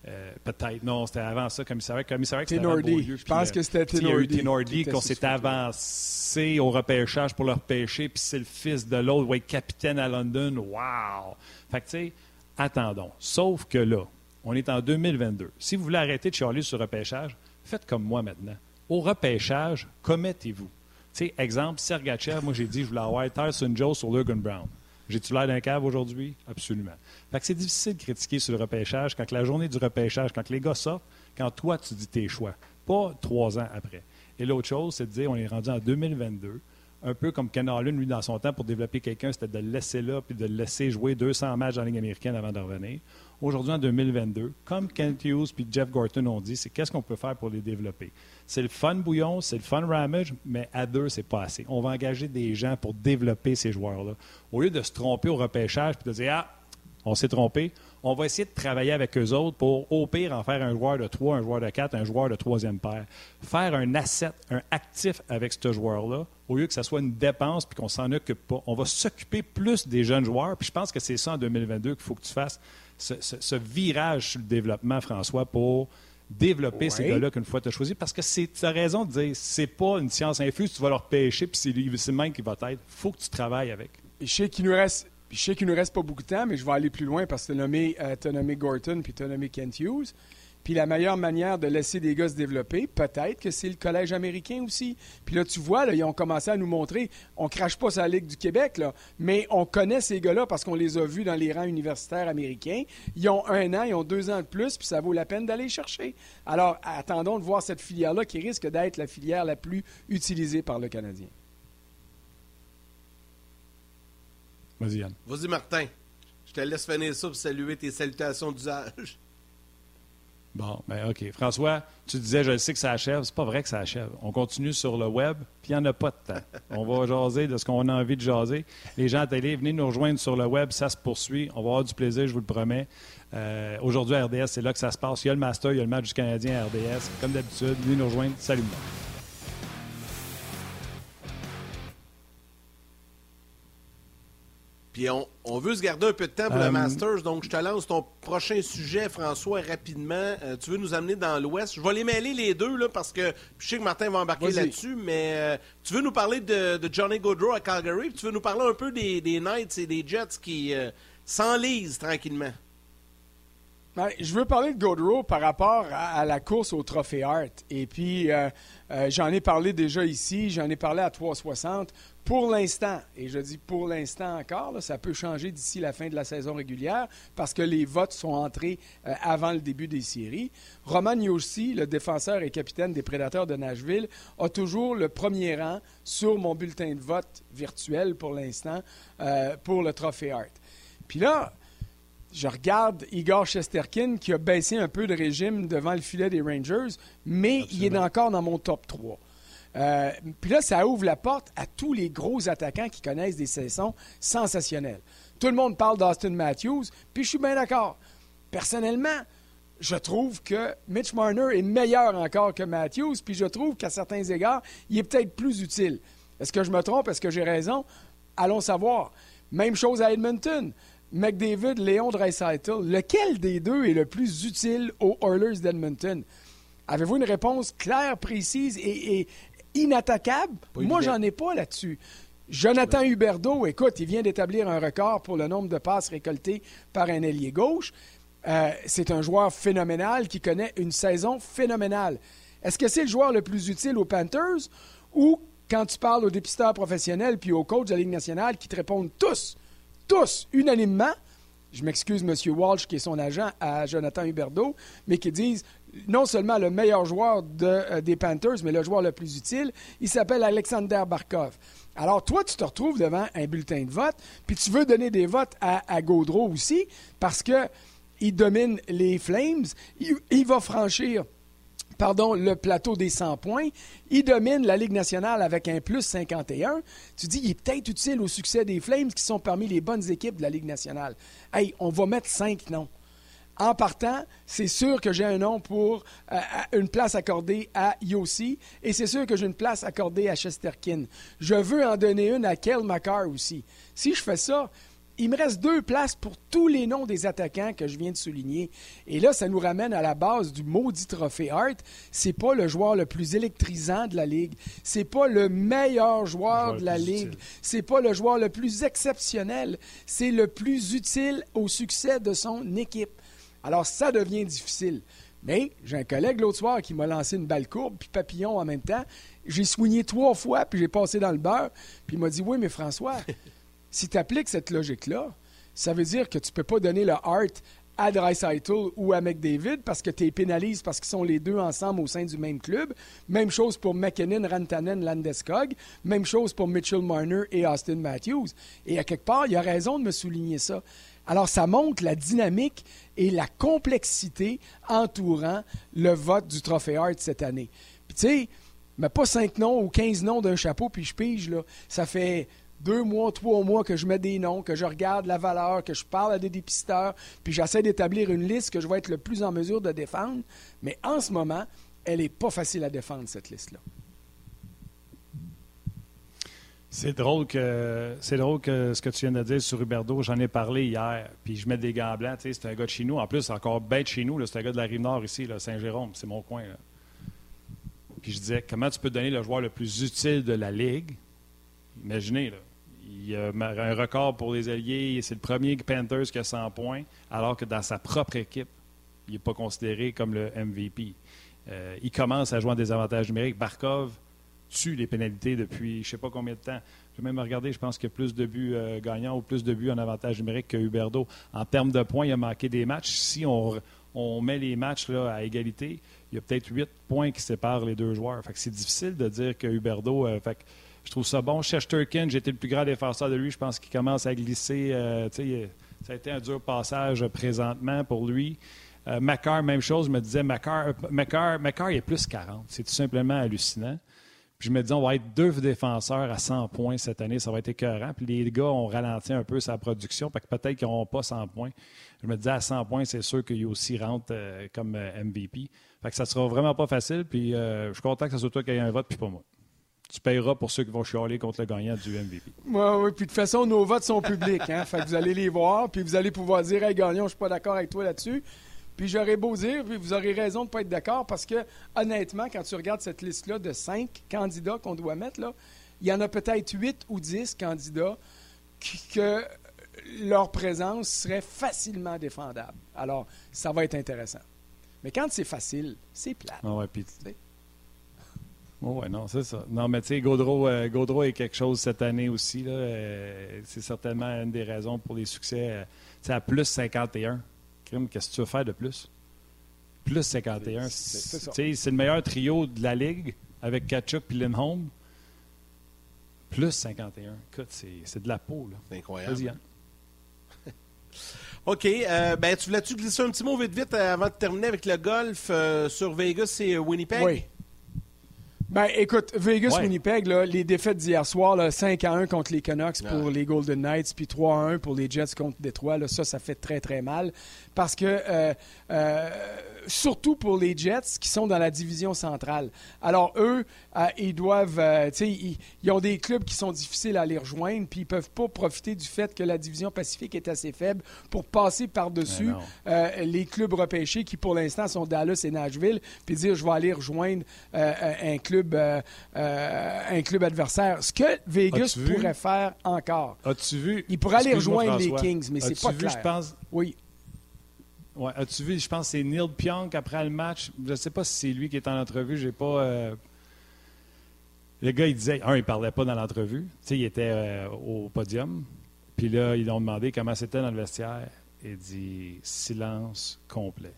[SPEAKER 2] Euh, peut-être, non, c'était avant ça, commissariat. Commissariat, c'était
[SPEAKER 6] Beaulieu. Je pense que c'était
[SPEAKER 2] Tinordi. qu'on s'était avancé au repêchage pour le repêcher, puis c'est le fils de l'autre, ouais, capitaine à London. Wow! Fait que, tu sais, attendons. Sauf que là, on est en 2022. Si vous voulez arrêter de chialer sur le repêchage, faites comme moi maintenant. Au repêchage, commettez-vous. Tu sais, exemple, Sergachev, moi j'ai dit, je voulais avoir Tyson Joe sur Logan Brown. J'ai-tu l'air d'un cave aujourd'hui? Absolument. Fait que c'est difficile de critiquer sur le repêchage quand la journée du repêchage, quand les gars sortent, quand toi tu dis tes choix, pas trois ans après. Et l'autre chose, c'est de dire, on est rendu en 2022 un peu comme Ken Allen, lui, dans son temps, pour développer quelqu'un, c'était de le laisser là puis de le laisser jouer 200 matchs en Ligue américaine avant de revenir. Aujourd'hui, en 2022, comme Kent Hughes puis Jeff Gorton ont dit, c'est qu'est-ce qu'on peut faire pour les développer? C'est le fun bouillon, c'est le fun ramage, mais à deux, c'est pas assez. On va engager des gens pour développer ces joueurs-là. Au lieu de se tromper au repêchage puis de dire, ah, on s'est trompé, on va essayer de travailler avec eux autres pour, au pire, en faire un joueur de 3, un joueur de 4, un joueur de troisième paire. Faire un asset, un actif avec ce joueur-là, au lieu que ça soit une dépense puis qu'on s'en occupe pas. On va s'occuper plus des jeunes joueurs. Puis je pense que c'est ça en 2022 qu'il faut que tu fasses, ce, virage sur le développement, François, pour développer ces gars-là qu'une fois tu as choisi. Parce que tu as raison de dire, c'est pas une science infuse, tu vas leur pêcher puis c'est le même qui va. Il faut que tu travailles avec.
[SPEAKER 6] Et je sais qu'il nous reste je sais qu'il ne nous reste pas beaucoup de temps, mais je vais aller plus loin parce que tu as nommé, euh, nommé Gorton puis tu as nommé Kent Hughes. Puis la meilleure manière de laisser des gars se développer, peut-être que c'est le collège américain aussi. Puis là, tu vois, là, ils ont commencé à nous montrer, on crache pas sur la Ligue du Québec, là, mais on connaît ces gars-là parce qu'on les a vus dans les rangs universitaires américains. Ils ont un an, ils ont deux ans de plus, puis ça vaut la peine d'aller chercher. Alors, attendons de voir cette filière-là qui risque d'être la filière la plus utilisée par le Canadien.
[SPEAKER 2] Vas-y, Yann.
[SPEAKER 1] Vas-y, Martin. Je te laisse finir ça pour saluer tes salutations d'usage.
[SPEAKER 2] Bon, ben OK. François, tu disais, je sais que ça achève. C'est pas vrai que ça achève. On continue sur le web, puis il n'y en a pas de temps. On va jaser de ce qu'on a envie de jaser. Les gens à télé, venez nous rejoindre sur le web. Ça se poursuit. On va avoir du plaisir, je vous le promets. Euh, aujourd'hui, à RDS, c'est là que ça se passe. Il y a le Master, il y a le match du Canadien à RDS. Comme d'habitude, venez nous rejoindre. Salut, moi.
[SPEAKER 1] Puis on, veut se garder un peu de temps pour le Masters, donc je te lance ton prochain sujet, François, rapidement. tu veux nous amener dans l'Ouest? Je vais les mêler les deux, là, parce que je sais que Martin va embarquer là-dessus, mais tu veux nous parler de, Johnny Gaudreau à Calgary, puis tu veux nous parler un peu des, Knights et des Jets qui s'enlisent tranquillement?
[SPEAKER 6] Ben, je veux parler de Gaudreau par rapport à, la course au Trophée Hart. Et puis, euh, euh, j'en ai parlé déjà ici, j'en ai parlé à 360. Pour l'instant, et je dis pour l'instant encore, ça peut changer d'ici la fin de la saison régulière parce que les votes sont entrés euh, avant le début des séries. Roman Yossi, le défenseur et capitaine des Prédateurs de Nashville, a toujours le premier rang sur mon bulletin de vote virtuel pour l'instant pour le Trophée Hart. Puis là, je regarde Igor Chesterkin qui a baissé un peu de régime devant le filet des Rangers, mais il est encore dans mon top 3. Euh, puis là, ça ouvre la porte à tous les gros attaquants qui connaissent des saisons sensationnelles. Tout le monde parle d'Austin Matthews, puis je suis bien d'accord. Personnellement, je trouve que Mitch Marner est meilleur encore que Matthews, puis je trouve qu'à certains égards, il est peut-être plus utile. Est-ce que je me trompe? Est-ce que j'ai raison? Allons savoir. Même chose à Edmonton. McDavid, Léon Dreisaitl, lequel des deux est le plus utile aux Oilers d'Edmonton? Avez-vous une réponse claire, précise et, inattaquable? Moi, j'en ai pas là-dessus. Jonathan Huberdeau, écoute, il vient d'établir un record pour le nombre de passes récoltées par un ailier gauche. Euh, c'est un joueur phénoménal qui connaît une saison phénoménale. Est-ce que c'est le joueur le plus utile aux Panthers ou quand tu parles aux dépisteurs professionnels puis aux coachs de la Ligue nationale qui te répondent tous tous, unanimement, je m'excuse, M. Walsh, qui est son agent à Jonathan Huberdeau, mais qui disent non seulement le meilleur joueur euh, des Panthers, mais le joueur le plus utile, il s'appelle Alexander Barkov. Alors, toi, tu te retrouves devant un bulletin de vote, puis tu veux donner des votes à, Gaudreau aussi, parce que il domine les Flames, il va franchir pardon, le plateau des 100 points. Il domine la Ligue nationale avec un plus 51. Tu dis, il est peut-être utile au succès des Flames qui sont parmi les bonnes équipes de la Ligue nationale. Hey, on va mettre cinq noms. En partant, c'est sûr que j'ai un nom pour euh, une place accordée à Yossi et c'est sûr que j'ai une place accordée à Chesterkin. Je veux en donner une à Kel McCarr aussi. Si je fais ça, il me reste deux places pour tous les noms des attaquants que je viens de souligner. Et là, ça nous ramène à la base du maudit trophée Hart. C'est pas le joueur le plus électrisant de la ligue. C'est pas le meilleur joueur, de la ligue. C'est pas le joueur le plus exceptionnel. C'est le plus utile au succès de son équipe. Alors, ça devient difficile. Mais j'ai un collègue l'autre soir qui m'a lancé une balle courbe puis papillon en même temps. J'ai soigné trois fois puis j'ai passé dans le beurre. Puis il m'a dit Oui, mais François, si tu appliques cette logique-là, ça veut dire que tu ne peux pas donner le art à Dreisaitl ou à McDavid parce que tu les pénalises parce qu'ils sont les deux ensemble au sein du même club. Même chose pour McKinnon, Rantanen, Landeskog. Même chose pour Mitchell Marner et Austin Matthews. Et à quelque part, il a raison de me souligner ça. Alors, ça montre la dynamique et la complexité entourant le vote du Trophée Hart cette année. Puis, tu sais, mais pas cinq noms ou quinze noms d'un chapeau, puis je pige, là. Ça fait deux mois, trois mois que je mets des noms, que je regarde la valeur, que je parle à des dépisteurs, puis j'essaie d'établir une liste que je vais être le plus en mesure de défendre. Mais en ce moment, elle n'est pas facile à défendre, cette liste-là.
[SPEAKER 2] C'est drôle que c'est drôle que ce que tu viens de dire sur Huberdo, j'en ai parlé hier, puis je mets des gants blancs, c'est un gars de chez nous. En plus, encore bête chez nous, c'est un gars de la rive nord ici, Saint-Jérôme, c'est mon coin. Puis je disais, comment tu peux donner le joueur le plus utile de la Ligue? Imaginez, là. Il a un record pour les alliés. C'est le premier Panthers qui a 100 points, alors que dans sa propre équipe, il n'est pas considéré comme le MVP. Euh, il commence à jouer en désavantage numérique. Barkov tue les pénalités depuis je ne sais pas combien de temps. Je vais même regarder, je pense qu'il y a plus de buts euh, gagnants ou plus de buts en avantage numérique que Huberdo. En termes de points, il a manqué des matchs. Si on, met les matchs là, à égalité, il y a peut-être huit points qui séparent les deux joueurs. c'est difficile de dire que Huberdo. Euh, je trouve ça bon. Shesterkin, j'ai été le plus grand défenseur de lui. Je pense qu'il commence à glisser. Euh, ça a été un dur passage présentement pour lui. Euh, même chose. Je me disais, Macar, il est plus 40. C'est tout simplement hallucinant. Je me disais, on va être deux défenseurs à 100 points cette année. Ça va être écœurant. Puis les gars ont ralenti un peu sa production. peut-être qu'ils n'auront pas 100 points. Je me disais, à 100 points, c'est sûr qu'il aussi rentre euh, comme euh, MVP. Fait que ça sera vraiment pas facile. Puis je suis content que ce soit toi qui ait un vote, puis pas moi. tu payeras pour ceux qui vont chialer contre le gagnant du MVP.
[SPEAKER 6] Oui, oui. Puis de toute façon, nos votes sont publics. Hein? fait que vous allez les voir, puis vous allez pouvoir dire Hey, Gagnon, je suis pas d'accord avec toi là-dessus. Puis j'aurais beau dire, puis vous aurez raison de ne pas être d'accord, parce que honnêtement, quand tu regardes cette liste-là de cinq candidats qu'on doit mettre, là, il y en a peut-être huit ou dix candidats que leur présence serait facilement défendable. Alors, ça va être intéressant. Mais quand c'est facile, c'est plat.
[SPEAKER 2] Ah ouais, puis... Oh ouais, non, c'est ça. Non, mais tu sais, Gaudreau, euh, est quelque chose cette année aussi. Euh, c'est certainement une des raisons pour les succès. C'est euh, à plus 51. Qu'est-ce que tu veux faire de plus? Plus 51. C'est le meilleur trio de la Ligue avec Kachuk et Lindholm. Plus 51. Écoute, c'est de la peau.
[SPEAKER 1] C'est incroyable. OK. Euh, ben, tu voulais-tu glisser un petit mot vite vite avant de terminer avec le golf euh, sur Vegas et Winnipeg?
[SPEAKER 6] Oui. Ben, écoute, Vegas-Winnipeg, les défaites d'hier soir, 5 à 1 contre les Canucks pour les Golden Knights, puis 3 à 1 pour les Jets contre Détroit, là, ça, ça fait très, très mal. Parce que euh, euh, surtout pour les Jets qui sont dans la division centrale. Alors, eux, euh, ils doivent, euh, tu sais, ils, ont des clubs qui sont difficiles à les rejoindre, puis ils peuvent pas profiter du fait que la division Pacifique est assez faible pour passer par-dessus ben les clubs repêchés qui, pour l'instant, sont Dallas et Nashville, puis dire, je vais aller rejoindre un club, un club adversaire. Ce que Vegas pourrait faire encore.
[SPEAKER 2] As-tu vu?
[SPEAKER 6] Il pourrait aller rejoindre les Kings, mais c'est pas vu, clair.
[SPEAKER 2] Je pense...
[SPEAKER 6] Oui.
[SPEAKER 2] Ouais, as-tu vu, je pense que c'est Neil Pionk après le match. Je ne sais pas si c'est lui qui est en entrevue. J'ai pas. Euh, le gars, il disait. Un, il parlait pas dans l'entrevue. Tu sais, il était euh, au podium. Puis là, ils ont demandé comment c'était dans le vestiaire. Il dit silence complet.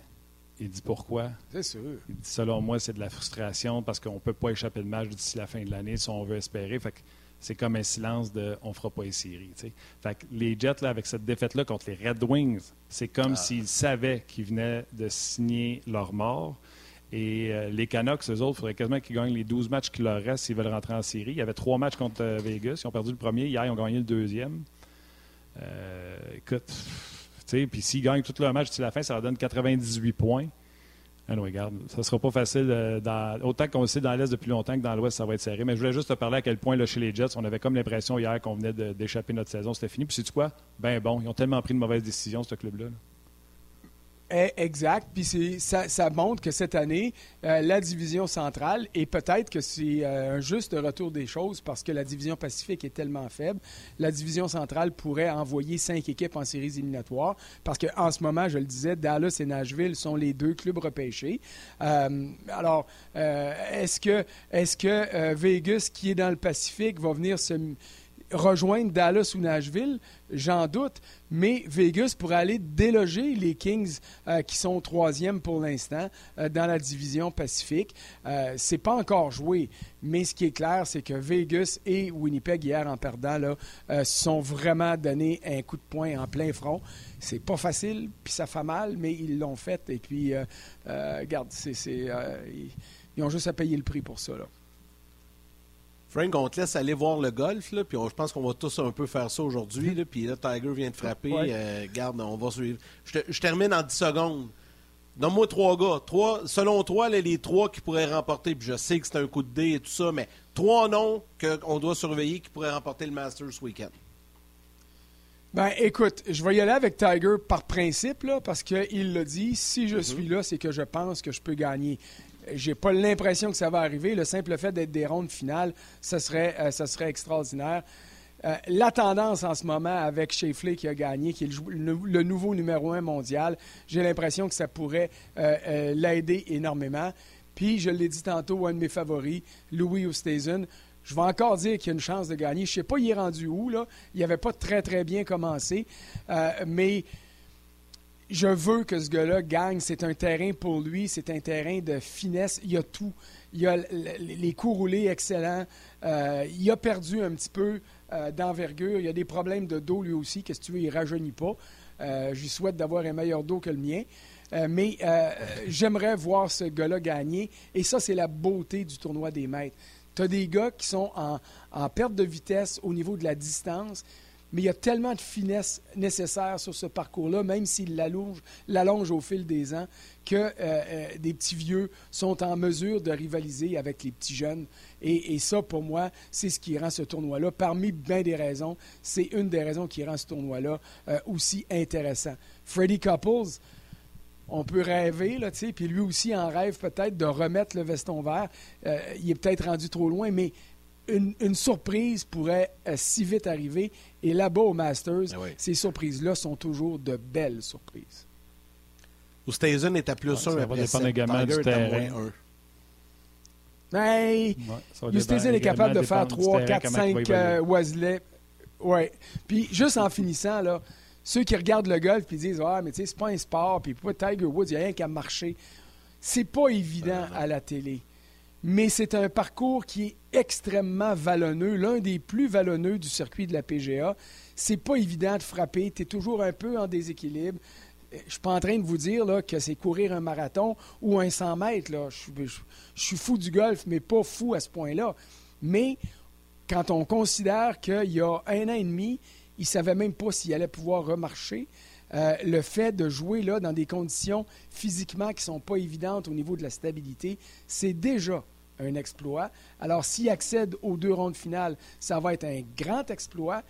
[SPEAKER 2] Il dit pourquoi?
[SPEAKER 6] C'est sûr.
[SPEAKER 2] Il dit selon moi, c'est de la frustration parce qu'on ne peut pas échapper le match d'ici la fin de l'année si on veut espérer. Fait que c'est comme un silence de on fera pas les séries. Fait que les Jets, là, avec cette défaite-là contre les Red Wings, c'est comme ah. s'ils savaient qu'ils venaient de signer leur mort. Et euh, les Canucks, eux autres, il faudrait quasiment qu'ils gagnent les 12 matchs qui leur restent s'ils veulent rentrer en série. Il y avait trois matchs contre euh, Vegas. Ils ont perdu le premier. Hier, ils ont gagné le deuxième. Euh, écoute, puis s'ils gagnent tout leur match d'ici la fin, ça leur donne 98 points. Ah regarde, ça ne sera pas facile. Euh, dans, autant qu'on le sait dans l'Est depuis longtemps que dans l'Ouest, ça va être serré. Mais je voulais juste te parler à quel point, chez les Jets, on avait comme l'impression hier qu'on venait d'échapper notre saison. C'était fini. Puis, sais-tu quoi? Ben bon, ils ont tellement pris de mauvaises décisions, ce club-là. là
[SPEAKER 6] exact. Puis ça, ça, montre que cette année, euh, la division centrale, et peut-être que c'est euh, un juste retour des choses parce que la division Pacifique est tellement faible, la division centrale pourrait envoyer cinq équipes en séries éliminatoires parce qu'en ce moment, je le disais, Dallas et Nashville sont les deux clubs repêchés. Euh, alors, est-ce que, est-ce que Vegas, qui est dans le Pacifique, va venir se rejoindre Dallas ou Nashville, j'en doute, mais Vegas pourrait aller déloger les Kings euh, qui sont troisième pour l'instant euh, dans la division Pacifique. Euh, c'est pas encore joué, mais ce qui est clair, c'est que Vegas et Winnipeg hier en perdant là, se sont vraiment donné un coup de poing en plein front. C'est pas facile, puis ça fait mal, mais ils l'ont fait. Et puis, regarde, c'est, ils ont juste à payer le prix pour ça. Là.
[SPEAKER 1] Frank, on te laisse aller voir le golf, là, puis je pense qu'on va tous un peu faire ça aujourd'hui. Puis là, Tiger vient de frapper. Euh, garde, on va suivre. Je, termine en 10 secondes. Donne-moi trois gars. Trois, selon toi, les trois qui pourraient remporter, puis je sais que c'est un coup de dé et tout ça, mais trois noms qu'on doit surveiller qui pourraient remporter le Masters ce week-end.
[SPEAKER 6] Ben, écoute, je vais y aller avec Tiger par principe, là, parce qu'il l'a dit, si je mm-hmm. suis là, c'est que je pense que je peux gagner j'ai pas l'impression que ça va arriver. Le simple fait d'être des rondes finales, ce serait, euh, serait extraordinaire. Euh, la tendance en ce moment avec Shefley qui a gagné, qui est le, nouveau numéro un mondial, j'ai l'impression que ça pourrait euh, l'aider énormément. Puis, je l'ai dit tantôt, un de mes favoris, Louis Oosthuizen, je vais encore dire qu'il a une chance de gagner. Je ne sais pas, il est rendu où, là. Il n'avait pas très, très bien commencé. mais je veux que ce gars-là gagne. C'est un terrain pour lui, c'est un terrain de finesse. Il y a tout. Il y a les coups roulés excellents. Euh, il a perdu un petit peu euh, d'envergure. Il a des problèmes de dos lui aussi. Qu'est-ce que tu veux, il ne rajeunit pas. Euh, je lui souhaite d'avoir un meilleur dos que le mien. mais j'aimerais voir ce gars-là gagner. Et ça, c'est la beauté du tournoi des maîtres. Tu as des gars qui sont en perte de vitesse au niveau de la distance mais il y a tellement de finesse nécessaire sur ce parcours-là, même s'il l'allonge au fil des ans, que euh, euh, des petits vieux sont en mesure de rivaliser avec les petits jeunes. Et, ça, pour moi, c'est ce qui rend ce tournoi-là, parmi bien des raisons, c'est une des raisons qui rend ce tournoi-là euh, aussi intéressant. Freddie Couples, on peut rêver, là, puis lui aussi en rêve peut-être de remettre le veston vert. il est peut-être rendu trop loin, mais une, surprise pourrait si vite arriver. Et là-bas au Masters, ah ces surprises-là sont toujours de belles surprises.
[SPEAKER 1] Oosthuizen est à plus 1
[SPEAKER 2] après Ça va également du terrain.
[SPEAKER 6] Hey, est capable de faire 3, 4, 5 Wesley. Ouais. Puis juste en finissant, là, ceux qui regardent le golf et disent Ah, mais tu sais, c'est pas un sport, puis pourquoi Tiger Woods, il n'y a rien qu'à marcher. C'est pas évident à la télé. Mais c'est un parcours qui est extrêmement vallonneux, l'un des plus vallonneux du circuit de la PGA. C'est pas évident de frapper, tu es toujours un peu en déséquilibre je ne suis pas en train de vous dire là, que c'est courir un marathon ou un 100 mètres. Je, suis fou du golf, mais pas fou à ce point-là. Mais quand on considère qu'il y a un an et demi, il ne savait même pas s'il allait pouvoir remarcher, euh, le fait de jouer là, dans des conditions physiquement qui ne sont pas évidentes au niveau de la stabilité, c'est déjà un exploit. Alors, s'il accède aux deux rondes finales, ça va être un grand exploit.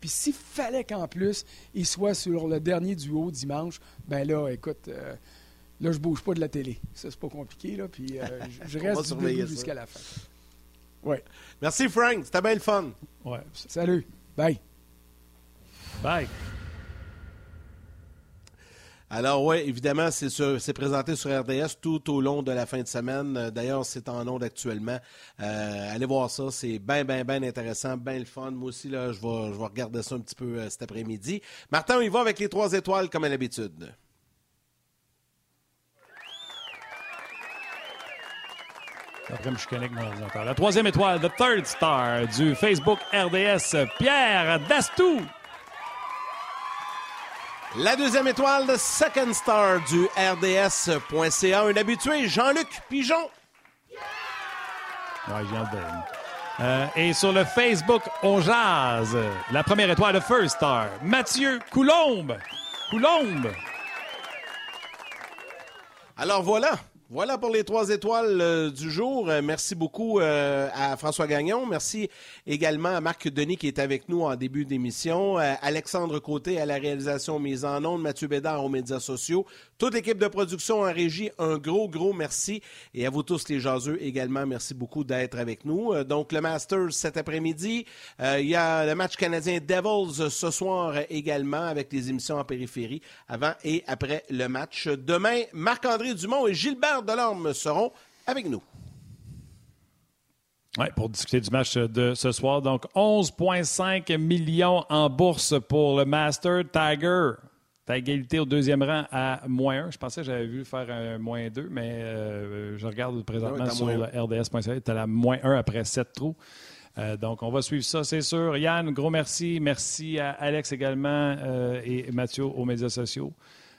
[SPEAKER 6] Puis s'il fallait qu'en plus, il soit sur le dernier duo dimanche, ben là, écoute, euh, là, je bouge pas de la télé. Ça, c'est pas compliqué, là. Puis euh, je reste jusqu'à la fin. Ouais.
[SPEAKER 1] Merci, Frank. C'était bien le fun.
[SPEAKER 6] Ouais. Salut. Bye.
[SPEAKER 2] Bye.
[SPEAKER 1] Alors oui, évidemment, c'est présenté sur RDS tout au long de la fin de semaine. Euh, d'ailleurs, c'est en ondes actuellement. Euh, allez voir ça, c'est bien, bien, bien intéressant, bien le fun. Moi aussi, là, je vais, regarder ça un petit peu euh, cet après-midi. Martin, on y va avec les trois étoiles comme à l'habitude.
[SPEAKER 2] Après, je ordinateur. La troisième étoile, The Third Star du Facebook RDS, Pierre Dastou.
[SPEAKER 1] La deuxième étoile de Second Star du RDS.ca, un habitué, Jean-Luc Pigeon.
[SPEAKER 2] Ouais, euh, et sur le Facebook, on jase. La première étoile de First Star, Mathieu Coulombe. Coulombe.
[SPEAKER 1] Alors voilà, voilà pour les trois étoiles euh, du jour. Euh, merci beaucoup euh, à François Gagnon. Merci également à Marc Denis qui est avec nous en début d'émission. Alexandre Côté à la réalisation mise en ondes. Mathieu Bédard aux médias sociaux. Toute l'équipe de production en régie, un gros, gros merci. Et à vous tous les jaseux également, merci beaucoup d'être avec nous. donc le Masters cet après-midi. Il y a le match canadien Devils ce soir également avec les émissions en périphérie avant et après le match. Demain, Marc-André Dumont et Gilbert Delorme seront avec nous.
[SPEAKER 2] Oui, pour discuter du match de ce soir. Donc, 11,5 millions en bourse pour le Master Tiger. Ta égalité au deuxième rang à moins 1. Je pensais que j'avais vu faire un moins 2, mais euh, je regarde présentement sur le RDS.ca. Tu as la moins 1 après 7 trous. Euh, donc, on va suivre ça, c'est sûr. Yann, gros merci. Merci à Alex également euh, et Mathieu aux médias sociaux.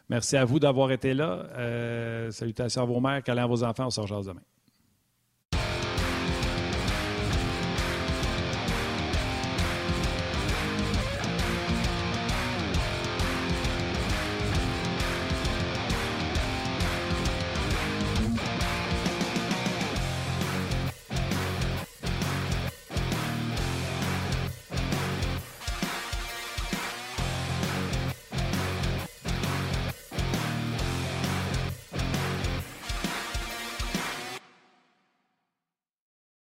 [SPEAKER 2] Merci à vous d'avoir été là. Salutations à vos mères, câlins à vos enfants. On se rejoint demain.